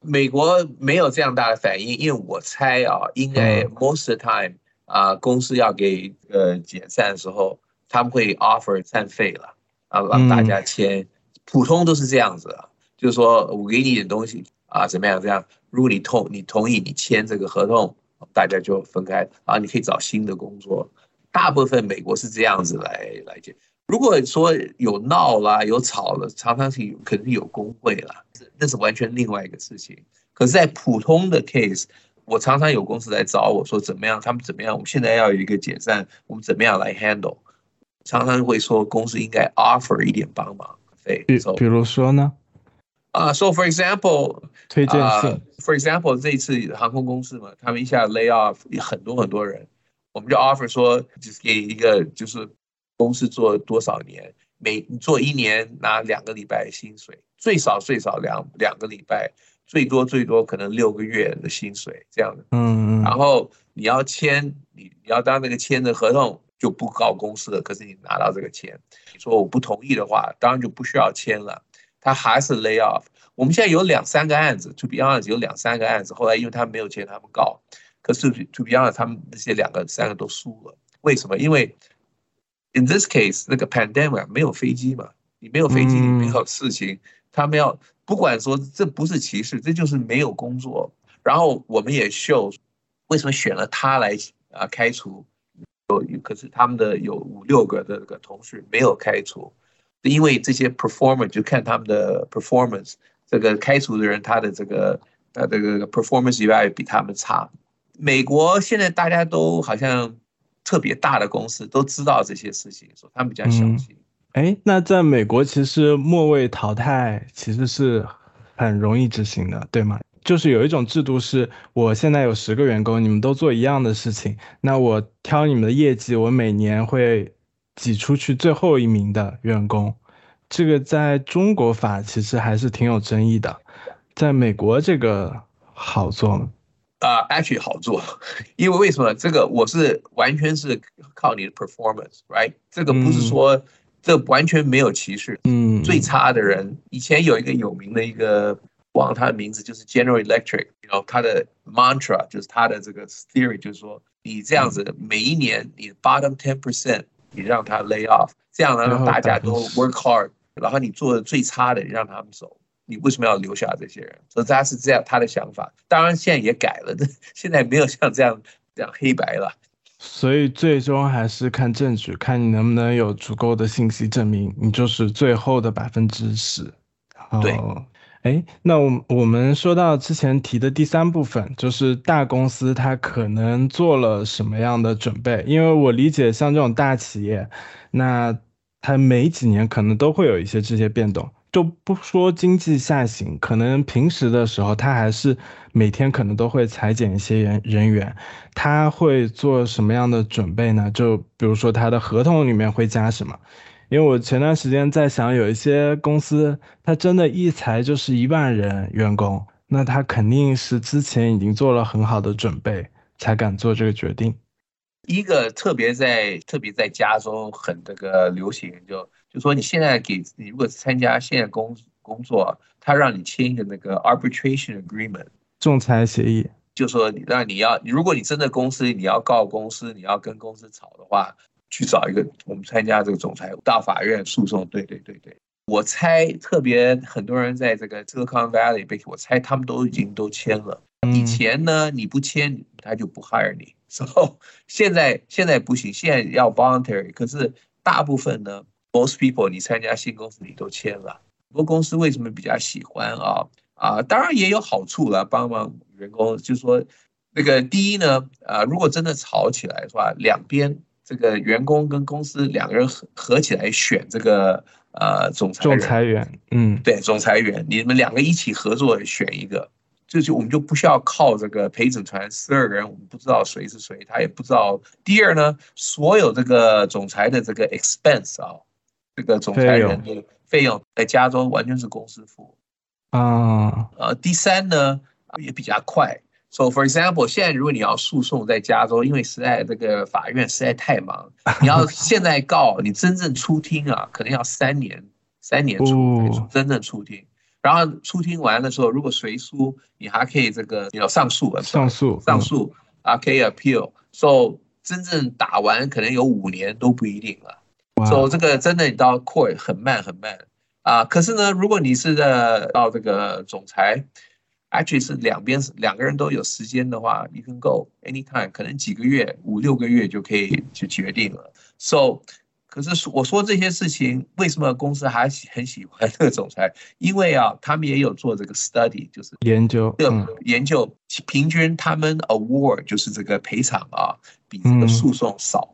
美国没有这样大的反应，因为我猜啊，应该 most time 啊，公司要给呃解散的时候，他们会 offer 散费了啊，让大家签。普通都是这样子啊，就是说我给你点东西啊，怎么样？这样，如果你同你同意你签这个合同，大家就分开啊，你可以找新的工作。大部分美国是这样子来来解。如果说有闹啦、有吵了，常常是有肯定有工会啦，那是完全另外一个事情。可是，在普通的 case，我常常有公司来找我说怎么样，他们怎么样，我们现在要有一个解散，我们怎么样来 handle？常常会说公司应该 offer 一点帮忙，对。比比如说呢？啊，So for example，推荐信。For example，这一次航空公司嘛，他们一下 lay off 很多很多人，我们就 offer 说，就是给一个就是公司做多少年，每做一年拿两个礼拜薪水，最少最少两两个礼拜，最多最多可能六个月的薪水这样的。嗯嗯。然后你要签，你你要当那个签的合同就不告公司了，可是你拿到这个钱，你说我不同意的话，当然就不需要签了。他还是 lay off。我们现在有两三个案子，to be honest，有两三个案子。后来因为他没有钱，他们告。可是 to be honest，他们那些两个、三个都输了。为什么？因为 in this case，那个 pandemic 没有飞机嘛，你没有飞机，你没有事情。他们要不管说这不是歧视，这就是没有工作。然后我们也 show 为什么选了他来啊开除。有可是他们的有五六个的这个同事没有开除。因为这些 performer 就看他们的 performance，这个开除的人他的这个呃这个 performance 以外比他们差。美国现在大家都好像特别大的公司都知道这些事情，所以他们比较小心。哎，那在美国其实末位淘汰其实是很容易执行的，对吗？就是有一种制度是，我现在有十个员工，你们都做一样的事情，那我挑你们的业绩，我每年会。挤出去最后一名的员工，这个在中国法其实还是挺有争议的。在美国这个好做吗？啊，actually 好做，因为为什么？这个我是完全是靠你的 performance，right？这个不是说这完全没有歧视。嗯，最差的人，以前有一个有名的一个，忘了他的名字，就是 General Electric，然后他的 mantra 就是他的这个 theory，就是说你这样子每一年你 bottom ten percent。你让他 lay off，这样呢让大家都 work hard，然后你做的最差的，你让他们走，你为什么要留下这些人？所以他是这样他的想法。当然现在也改了，现在没有像这样这样黑白了。所以最终还是看证据，看你能不能有足够的信息证明你就是最后的百分之十。对。哎，那我我们说到之前提的第三部分，就是大公司它可能做了什么样的准备？因为我理解，像这种大企业，那它每几年可能都会有一些这些变动，就不说经济下行，可能平时的时候，他还是每天可能都会裁减一些人人员，他会做什么样的准备呢？就比如说他的合同里面会加什么？因为我前段时间在想，有一些公司，他真的一裁就是一万人员工，那他肯定是之前已经做了很好的准备，才敢做这个决定。一个特别在特别在加州很这个流行，就就说你现在给你如果参加现在工工作，他让你签一个那个 arbitration agreement 仲裁协议，就说你让你要，如果你真的公司你要告公司，你要跟公司吵的话。去找一个，我们参加这个仲裁大法院诉讼。对对对对，我猜特别很多人在这个 Silicon Valley 被我猜他们都已经都签了。以前呢，你不签他就不 hire 你。然后现在现在不行，现在要 voluntary。可是大部分呢，most people 你参加新公司你都签了。很多公司为什么比较喜欢啊啊？当然也有好处了，帮忙员工。就是说那个第一呢，啊，如果真的吵起来的话，两边。这个员工跟公司两个人合合起来选这个呃总裁总裁员，嗯，对，总裁员，你们两个一起合作选一个，就就我们就不需要靠这个陪审团十二个人，我们不知道谁是谁，他也不知道。第二呢，所有这个总裁的这个 expense 啊，这个总裁人的费用在加州完全是公司付啊。呃，第三呢也比较快。So for example，现在如果你要诉讼在加州，因为实在这个法院实在太忙，你要 现在告你真正出庭啊，可能要三年，三年出真正出庭。然后出庭完的时候，如果谁输，你还可以这个你要上诉，上诉，上诉啊，可以 appeal。So 真正打完可能有五年都不一定了。So 这个真的你到 court 很慢很慢啊。可是呢，如果你是在到这个总裁。Actually 是两边是两个人都有时间的话，you can go anytime，可能几个月五六个月就可以就决定了。So，可是我说这些事情，为什么公司还很喜欢这个总裁？因为啊，他们也有做这个 study，就是研究，研究平均他们 award 就是这个赔偿啊，比这个诉讼少，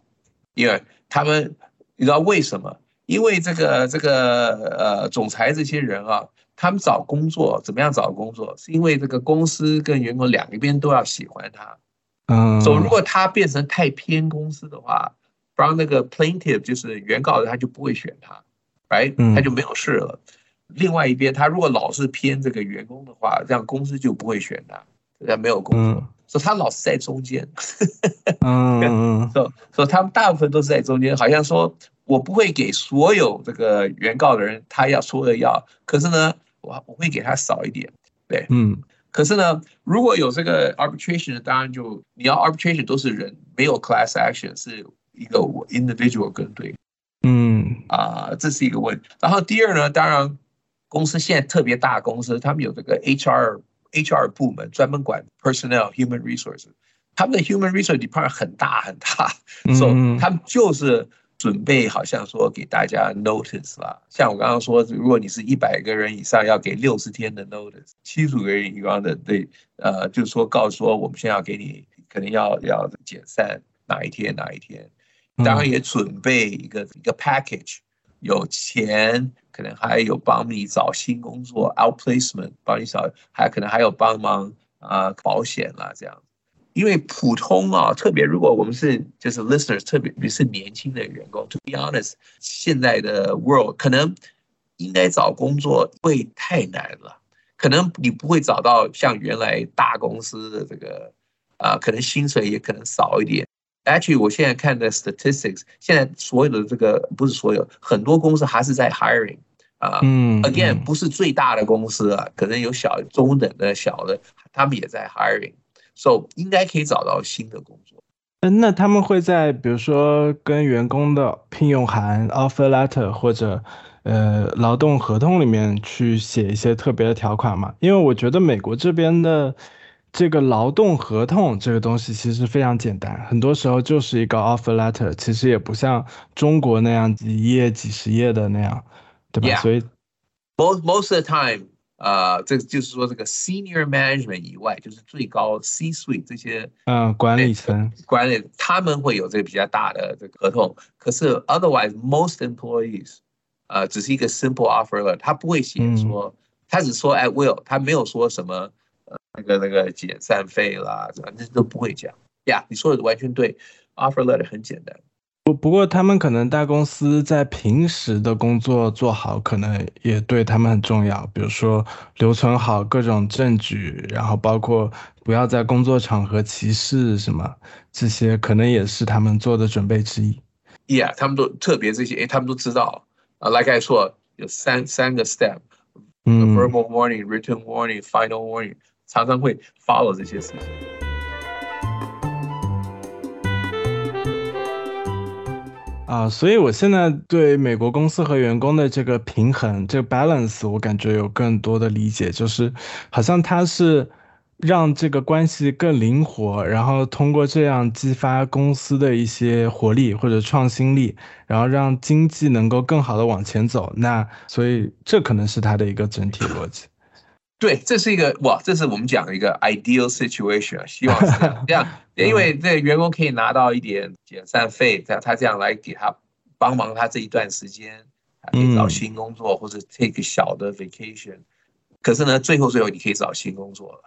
因为他们你知道为什么？因为这个这个呃总裁这些人啊，他们找工作怎么样找工作，是因为这个公司跟员工两边都要喜欢他。嗯，所以如果他变成太偏公司的话，不然那个 plaintiff 就是原告人他就不会选他，哎，他就没有事了。另外一边，他如果老是偏这个员工的话，这样公司就不会选他，他没有工作。所以他老是在中间。嗯 嗯，所所以他们大部分都是在中间，好像说我不会给所有这个原告的人他要说的要，可是呢，我我会给他少一点，对，嗯。可是呢，如果有这个 arbitration，当然就你要 arbitration 都是人，没有 class action 是一个 individual 跟对，嗯啊，这是一个问题。然后第二呢，当然公司现在特别大公司，他们有这个 HR HR 部门专门管 personnel human resources，他们的 human resource department 很大很大，所以他们就是。准备好像说给大家 notice 啦，像我刚刚说，如果你是一百个人以上，要给六十天的 notice；七十个人以上的，对，呃，就是说告诉说，我们现在要给你，可能要要解散哪一天哪一天。当然也准备一个一个 package，有钱，可能还有帮你找新工作 outplacement，帮你找，还可能还有帮忙啊保险啦这样。因为普通啊，特别如果我们是就是 listeners，特别你是年轻的员工，to be honest，现在的 world 可能应该找工作会太难了，可能你不会找到像原来大公司的这个啊，可能薪水也可能少一点。Actually，我现在看的 statistics，现在所有的这个不是所有，很多公司还是在 hiring 啊。嗯。Again，不是最大的公司啊，可能有小中等的小的，他们也在 hiring。So 应该可以找到新的工作。嗯，那他们会在比如说跟员工的聘用函 （offer letter） 或者呃劳动合同里面去写一些特别的条款吗？因为我觉得美国这边的这个劳动合同这个东西其实非常简单，很多时候就是一个 offer letter，其实也不像中国那样几页几十页的那样，对吧？所以 most most of the time。呃，这就是说，这个 senior management 以外，就是最高 C suite 这些，嗯，管理层管理，他们会有这个比较大的这个合同。可是 otherwise most employees，呃，只是一个 simple offer letter，，他不会写说，他只说 at will，他没有说什么呃那个那个解散费啦，反正都不会讲。呀，你说的完全对，offer letter 很简单。不不过，他们可能大公司在平时的工作做好，可能也对他们很重要。比如说，留存好各种证据，然后包括不要在工作场合歧视什么，这些可能也是他们做的准备之一。Yeah，他们都特别这些，哎，他们都知道啊。Like I 说，有三三个 step，verbal warning，written warning，final warning，常常会 follow 这些事情。啊，所以我现在对美国公司和员工的这个平衡，这个 balance，我感觉有更多的理解，就是好像它是让这个关系更灵活，然后通过这样激发公司的一些活力或者创新力，然后让经济能够更好的往前走。那所以这可能是它的一个整体逻辑。对，这是一个哇，这是我们讲的一个 ideal situation，希望是这样，因为这员工可以拿到一点解散费，这样他这样来给他帮忙他这一段时间，可以找新工作或者 take 小的 vacation。可是呢，最后最后你可以找新工作了。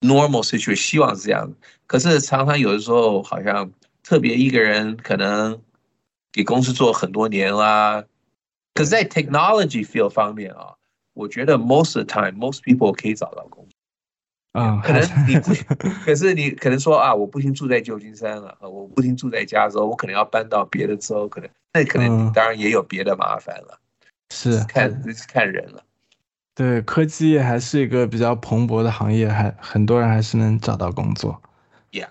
Normal situation 希望是这样，可是常常有的时候好像特别一个人可能给公司做很多年啦，可是在 technology field 方面啊。我觉得 most of the time most people 可以找到工作，啊，可能你不，可是你可能说啊，我不行住在旧金山了，我不行住在加州，我可能要搬到别的州，可能那可能当然也有别的麻烦了，是看看人了。对，科技业还是一个比较蓬勃的行业，还很多人还是能找到工作。Yeah，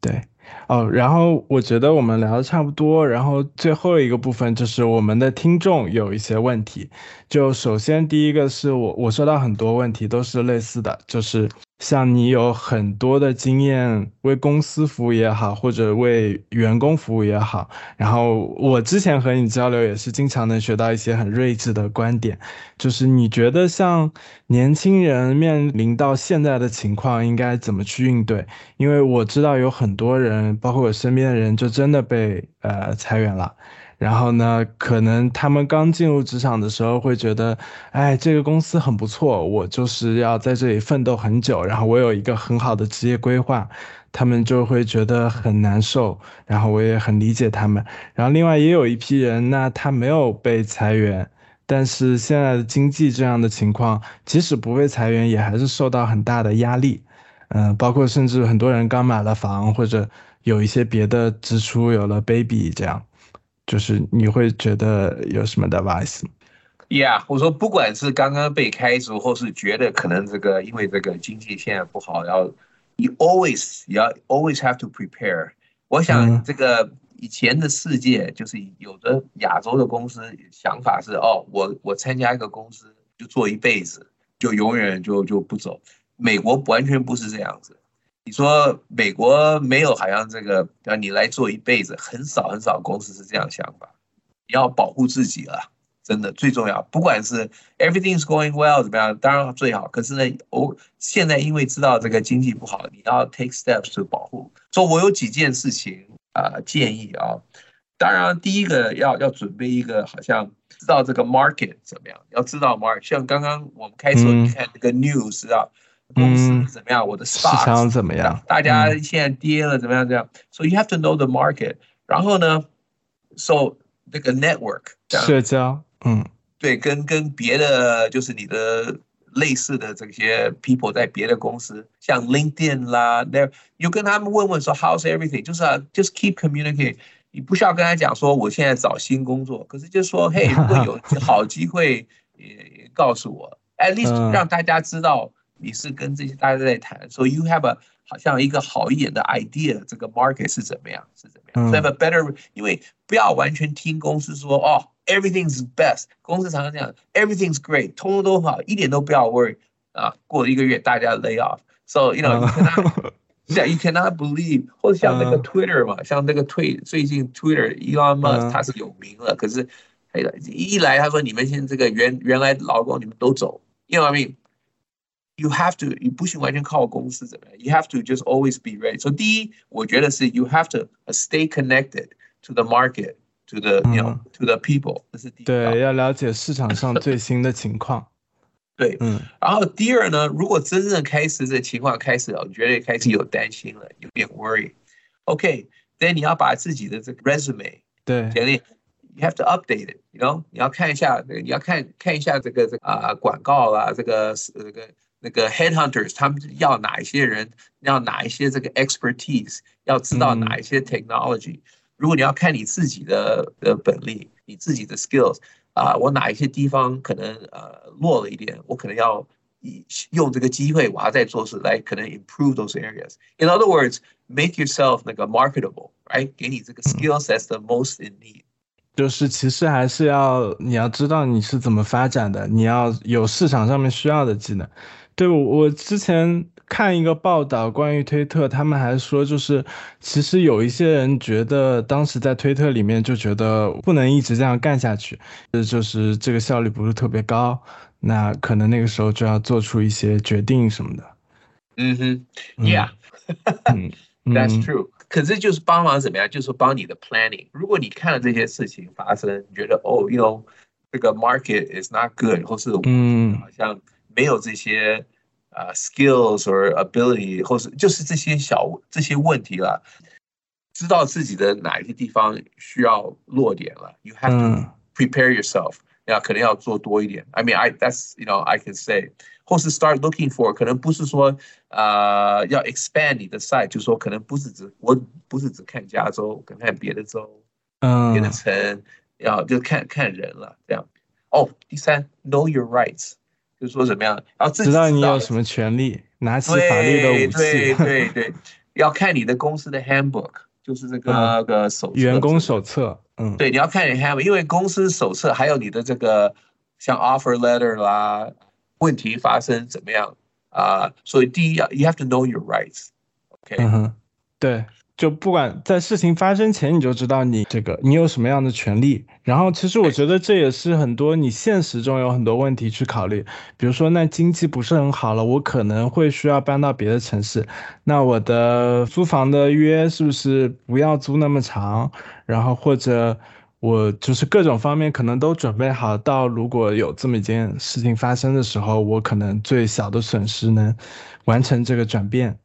对。哦，然后我觉得我们聊的差不多，然后最后一个部分就是我们的听众有一些问题。就首先第一个是我我收到很多问题都是类似的，就是。像你有很多的经验，为公司服务也好，或者为员工服务也好，然后我之前和你交流也是经常能学到一些很睿智的观点。就是你觉得像年轻人面临到现在的情况，应该怎么去应对？因为我知道有很多人，包括我身边的人，就真的被呃裁员了。然后呢，可能他们刚进入职场的时候会觉得，哎，这个公司很不错，我就是要在这里奋斗很久，然后我有一个很好的职业规划，他们就会觉得很难受。然后我也很理解他们。然后另外也有一批人，那他没有被裁员，但是现在的经济这样的情况，即使不被裁员，也还是受到很大的压力。嗯，包括甚至很多人刚买了房，或者有一些别的支出，有了 baby 这样。就是你会觉得有什么的 advice？Yeah，我说不管是刚刚被开除，或是觉得可能这个因为这个经济现在不好，要 you always 要 always have to prepare。我想这个以前的世界就是有的亚洲的公司想法是哦，我我参加一个公司就做一辈子，就永远就就不走。美国完全不是这样子。你说美国没有好像这个，让你来做一辈子，很少很少公司是这样想法。你要保护自己了，真的最重要。不管是 everything is going well 怎么样，当然最好。可是呢，我现在因为知道这个经济不好，你要 take steps to 保护。所以我有几件事情啊建议啊。当然，第一个要要准备一个，好像知道这个 market 怎么样，要知道 market。像刚刚我们开始你看这个 news 啊。公司怎么样？我的市场怎么样？大家现在跌了，怎么样？这样，so you have to know the market。然后呢，so 那个 network 社交，嗯，对，跟跟别的就是你的类似的这些 people 在别的公司，像 LinkedIn 啦，那你跟他们问问说 how's everything，就是啊，just keep communicate。你不需要跟他讲说我现在找新工作，可是就说 嘿，如果有好机会，也告诉我，at least 让大家知道。你是跟这些大家在谈，所以 you have a 好像一个好一点的 idea，这个 market 是怎么样，是怎么样？have a better，因为不要完全听公司说哦，everything's best，公司常常这样，everything's great，通通都好，一点都不要 worry 啊。过了一个月，大家 lay off，so you know you cannot you cannot believe，或者像那个 Twitter 嘛，像那个推最近 Twitter Elon Musk 他是有名了，可是哎一来他说你们现在这个原原来劳工你们都走，you know what I mean？You have to，你不行完全靠公司怎么样？You have to just always be ready. So 第一，我觉得是 you have to stay connected to the market, to the you know, to the people. 这是第一。对，要了解市场上最新的情况。对，嗯。然后第二呢，如果真正开始这情况开始了，我觉得开始有担心了，有点 worry。OK，then 你要把自己的这个 resume 对简历，you have to update it，you know，你要看一下，你要看看一下这个这啊广告啦，这个这个。 那个 headhunters 他们要哪一些人，要哪一些这个 expertise，要知道哪一些 technology。如果你要看你自己的的本领，你自己的 skills，啊，我哪一些地方可能呃弱了一点，我可能要用这个机会，我要再做事来可能 improve those areas。In other words, make yourself 那个 marketable，right？给你这个 skills that's the most in need。就是其实还是要你要知道你是怎么发展的，你要有市场上面需要的技能。对我，我之前看一个报道，关于推特，他们还说，就是其实有一些人觉得，当时在推特里面就觉得不能一直这样干下去，这就是这个效率不是特别高，那可能那个时候就要做出一些决定什么的。嗯哼，Yeah，That's true。可是就是帮忙怎么样？就是帮你的 planning。如果你看了这些事情发生，你觉得哦，you know，这个 market is not good，或是嗯，好像。没有这些啊 skills or ability，或是就是这些小这些问题了，知道自己的哪一些地方需要弱点了，you have to prepare yourself，要可能要做多一点。I mean I that's you know I can say，或是 start looking for，可能不是说啊要 expand 你的 site，就是说可能不是只我不是只看加州，可能看别的州，嗯，别的城，要就看看人了这样。哦，第三，know your rights。 就是说怎么样，然后知道你有什么权利，拿起法律的武器。对对对，要看你的公司的 handbook，就是这个个手员工手册。嗯，对，你要看你 handbook，因为公司手册还有你的这个像 offer letter 啦，问题发生怎么样啊？所以第一要 you have to know your rights。OK，对。就不管在事情发生前，你就知道你这个你有什么样的权利。然后，其实我觉得这也是很多你现实中有很多问题去考虑。比如说，那经济不是很好了，我可能会需要搬到别的城市。那我的租房的约是不是不要租那么长？然后或者我就是各种方面可能都准备好，到如果有这么一件事情发生的时候，我可能最小的损失能完成这个转变。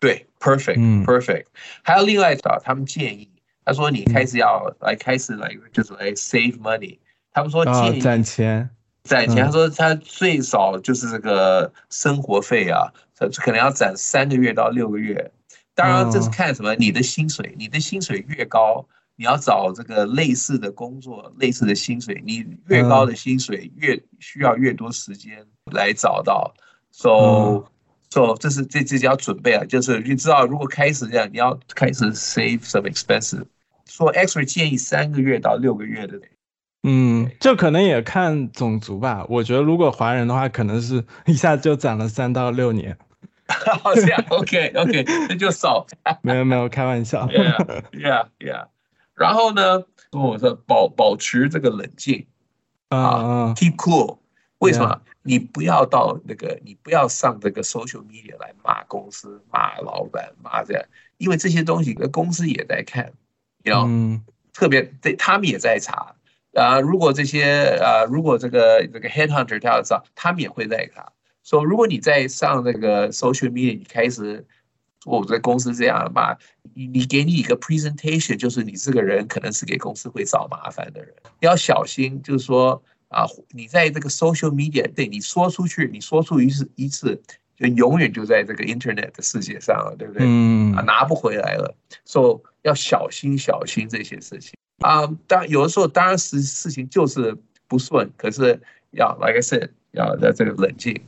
对，perfect，perfect。还有另外一条他们建议，他说你开始要来开始来就是来 save money。他们说建议攒钱，攒钱。他说他最少就是这个生活费啊，可能要攒三个月到六个月。当然这是看什么，你的薪水，你的薪水越高，你要找这个类似的工作，类似的薪水，你越高的薪水越需要越多时间来找到。So。So 这是这这就要准备啊，就是你知道，如果开始这样，你要开始 save some expenses。说 X-ray 建议三个月到六个月的。嗯，这可能也看种族吧。我觉得如果华人的话，可能是一下就攒了三到六年。好像 OK OK，那就少。没有没有，开玩笑。Yeah Yeah Yeah。然后呢，我说保保持这个冷静啊，keep cool。为什么？你不要到那个，你不要上这个 social media 来骂公司、骂老板、骂这样，因为这些东西，公司也在看，你知道，特别对他们也在查啊。如果这些啊，如果这个这个 headhunter 他要找，他们也会在查。说如果你在上那个 social media，你开始我在公司这样骂，你你给你一个 presentation，就是你这个人可能是给公司会找麻烦的人，你要小心，就是说。啊，你在这个 social media，对你说出去，你说出一次一次，就永远就在这个 internet 的世界上了，对不对？嗯，啊，拿不回来了，所以要小心小心这些事情啊。当有的时候，当然事事情就是不顺，可是要 like I said，要在这个冷静。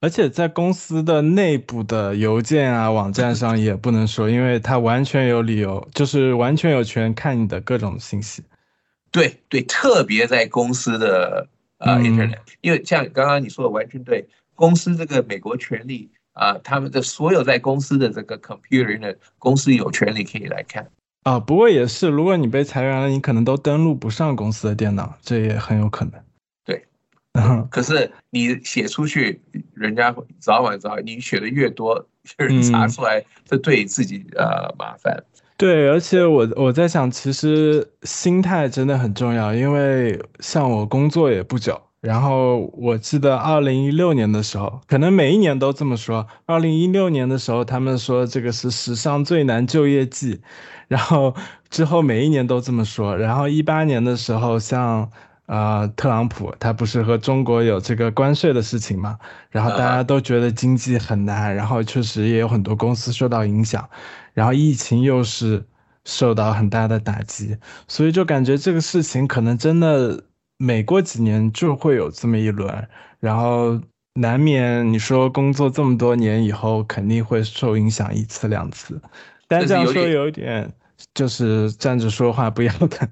而且在公司的内部的邮件啊、网站上也不能说，因为他完全有理由，就是完全有权看你的各种信息。对对，特别在公司的啊，internet，因为像刚刚你说的完全对，公司这个美国权利啊，他们的所有在公司的这个 computer 呢，公司有权利可以来看啊。不过也是，如果你被裁员了，你可能都登录不上公司的电脑，这也很有可能。对，可是你写出去，人家早晚早，你写的越多，有人查出来，这对自己呃麻烦。对，而且我我在想，其实心态真的很重要，因为像我工作也不久，然后我记得二零一六年的时候，可能每一年都这么说。二零一六年的时候，他们说这个是史上最难就业季，然后之后每一年都这么说。然后一八年的时候，像呃特朗普，他不是和中国有这个关税的事情嘛，然后大家都觉得经济很难，然后确实也有很多公司受到影响。然后疫情又是受到很大的打击，所以就感觉这个事情可能真的每过几年就会有这么一轮，然后难免你说工作这么多年以后肯定会受影响一次两次，但这样说有一点就是站着说话不腰疼。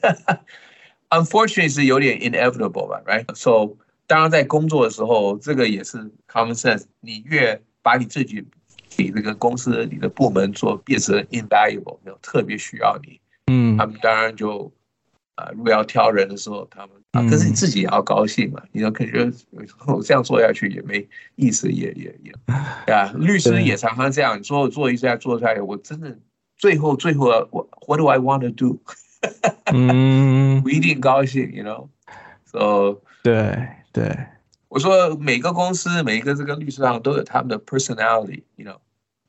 Unfortunately 是有点 inevitable 吧，right？So 当然在工作的时候，这个也是 common sense，你越把你自己。给这个公司、你的部门做变成 invaluable，没有特别需要你，嗯，他们当然就啊，如果要挑人的时候，他们啊，可是你自己也要高兴嘛，你要感觉我这样做下去也没意思，也也也，对啊，律师也常常这样，你说做一下做出来，我真的最后最后我 What do I want to do？嗯，不一定高兴，you know，so 对对，我说每个公司每一个这个律师上都有他们的 personality，you know。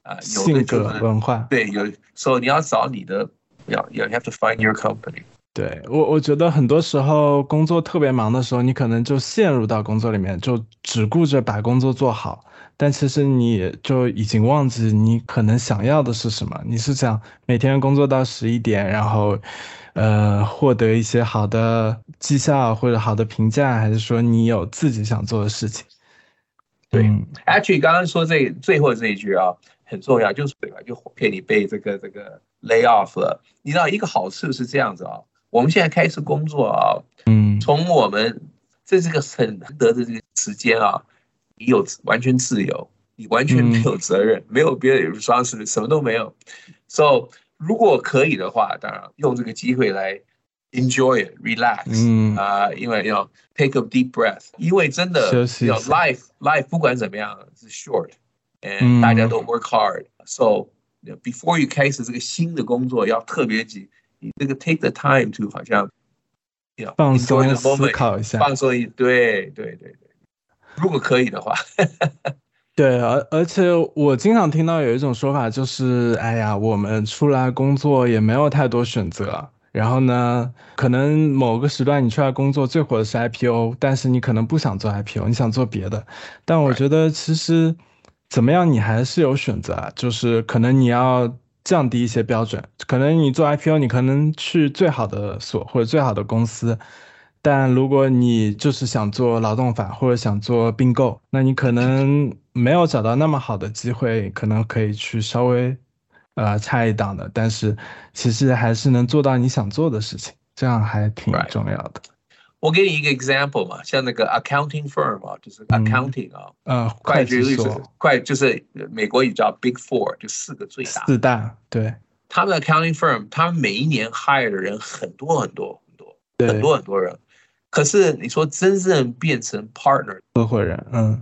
啊，性格文化对，有所以你要找你的，要要 have to find your company。对我，我觉得很多时候工作特别忙的时候，你可能就陷入到工作里面，就只顾着把工作做好，但其实你就已经忘记你可能想要的是什么。你是想每天工作到十一点，然后，呃，获得一些好的绩效或者好的评价，还是说你有自己想做的事情？对，actually 刚刚说这最后这一句啊。很重要，就是本来？就骗你被这个这个 lay off 了。你知道一个好处是这样子啊，我们现在开始工作啊，嗯，从我们这是个很难得的这个时间啊，你有完全自由，你完全没有责任，没有别的什么都没有。So 如果可以的话，当然用这个机会来 enjoy relax，嗯啊，因为要 take a deep breath，因为真的要 life life 不管怎么样是 short。大家都 work hard，so before you 开始这个新的工作要特别紧你这个 take the time to 好像要放松思考一下，放松一对对对对，如果可以的话。对，而而且我经常听到有一种说法，就是哎呀，我们出来工作也没有太多选择。然后呢，可能某个时段你出来工作最火的是 IPO，但是你可能不想做 IPO，你想做别的。但我觉得其实怎么样，你还是有选择啊，就是可能你要降低一些标准，可能你做 IPO，你可能去最好的所或者最好的公司。但如果你就是想做劳动法或者想做并购，那你可能没有找到那么好的机会，可能可以去稍微，呃，差一档的。但是其实还是能做到你想做的事情，这样还挺重要的。我给你一个 example 嘛，像那个 accounting firm 啊，就是 accounting 啊，呃，会计律师，会就是美国也叫 big four，就四个最大。四大对。他们的 accounting firm，他们每一年 hire 的人很多很多很多，很多很多人。可是你说真正变成 partner 合伙人，嗯，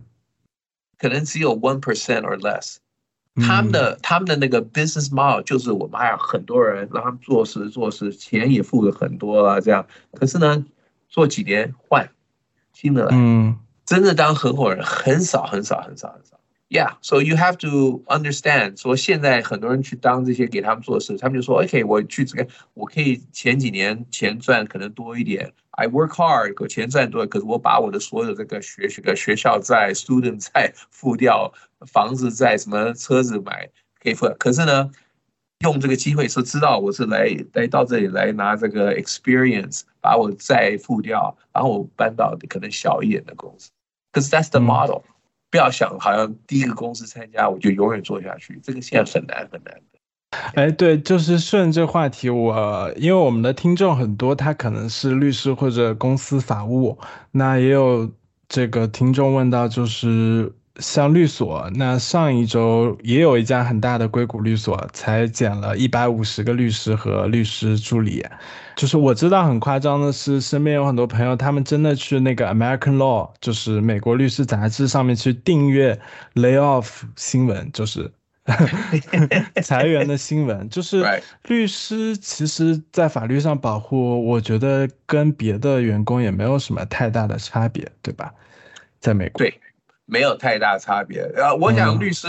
可能只有 one percent or less。他们的他们的那个 business model 就是我们还有很多人让他们做事做事，钱也付了很多啊，这样。可是呢，做几年换新的来，嗯，真的当合伙人很少很少很少很少。Yeah, so you have to understand。说现在很多人去当这些给他们做事，他们就说：“OK，我去这个，我可以前几年钱赚可能多一点。I work hard，可钱赚多，可是我把我的所有这个学学个学校债、student 债付掉，房子债、什么车子买可以付。可是呢，用这个机会说，知道我是来来到这里来拿这个 experience，把我债付掉，然后我搬到可能小一点的公司。可是 that's the model。”不要想，好像第一个公司参加我就永远做下去，这个现在很难很难的。哎，对，就是顺这话题，我因为我们的听众很多，他可能是律师或者公司法务，那也有这个听众问到，就是。像律所，那上一周也有一家很大的硅谷律所，裁减了一百五十个律师和律师助理。就是我知道很夸张的是，身边有很多朋友，他们真的去那个 American Law，就是美国律师杂志上面去订阅 layoff 新闻，就是 裁员的新闻。就是律师其实，在法律上保护，我觉得跟别的员工也没有什么太大的差别，对吧？在美国。对。没有太大差别。呃，我想律师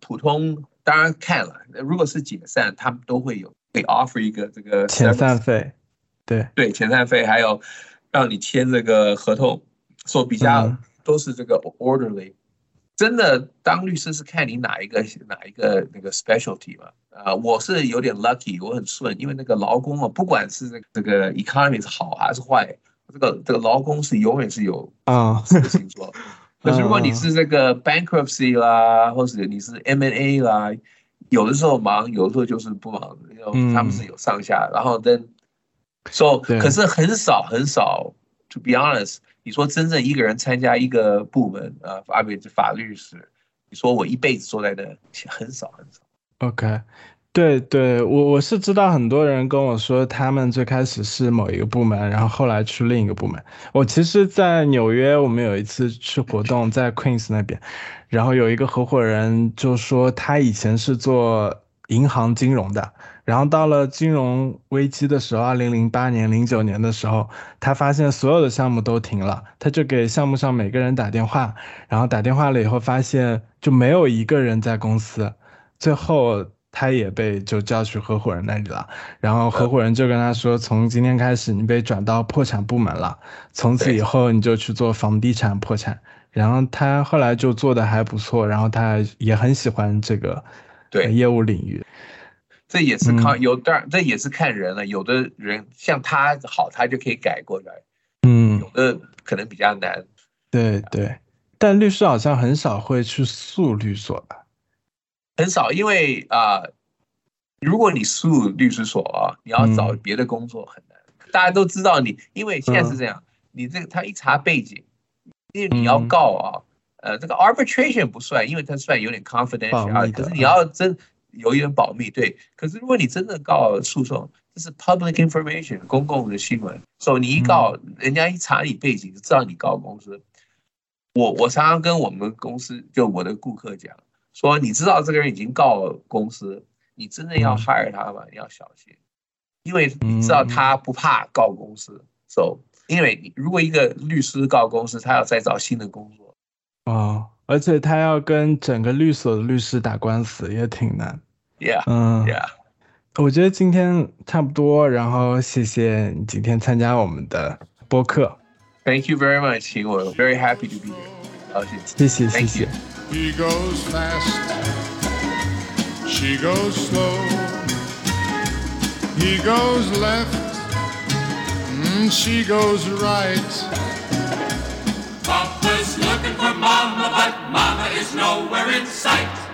普通当然看了，如果是解散，他们都会有给 offer 一个这个遣散费，对对，遣散费还有让你签这个合同，说比较都是这个 orderly。真的当律师是看你哪一个哪一个那个 specialty 嘛？啊，我是有点 lucky，我很顺，因为那个劳工啊，不管是这个这个 economy 是好还是坏，这个这个劳工是永远是有啊事情做。可是如果你是这个 bankruptcy 啦，或是你是 M&A 啦，有的时候忙，有的时候就是不忙，因为他们是有上下。然后 then so 可是很少很少，to be honest，你说真正一个人参加一个部门啊，法律法律是，你说我一辈子坐在那，很少很少。OK。对对，我我是知道很多人跟我说，他们最开始是某一个部门，然后后来去另一个部门。我其实，在纽约，我们有一次去活动，在 Queens 那边，然后有一个合伙人就说，他以前是做银行金融的，然后到了金融危机的时候，二零零八年、零九年的时候，他发现所有的项目都停了，他就给项目上每个人打电话，然后打电话了以后，发现就没有一个人在公司，最后。他也被就叫去合伙人那里了，然后合伙人就跟他说，从今天开始你被转到破产部门了，从此以后你就去做房地产破产。然后他后来就做的还不错，然后他也很喜欢这个对业务领域。这也是靠有的，这也是看人了。有的人像他好，他就可以改过来。嗯，有的可能比较难。对对，但律师好像很少会去诉律所吧。很少，因为啊，如果你入律师所啊，你要找别的工作很难。大家都知道你，因为现在是这样，你这个他一查背景，因为你要告啊，呃，这个 arbitration 不算，因为它算有点 confidential 啊。可是你要真有一点保密，对。可是如果你真的告诉讼，这是 public information 公共的新闻，所以你一告，人家一查你背景，就知道你告公司。我我常常跟我们公司就我的顾客讲。说你知道这个人已经告公司，你真的要 hire 他吗？你要小心，因为你知道他不怕告公司，so 因为你如果一个律师告公司，他要再找新的工作。哦，而且他要跟整个律所的律师打官司，也挺难。Yeah，嗯，Yeah。我觉得今天差不多，然后谢谢你今天参加我们的播客。Thank you very much，请我 very happy to be here。Thank you. He goes fast. She goes slow. He goes left. Mm, she goes right. Papa's looking for Mama, but Mama is nowhere in sight.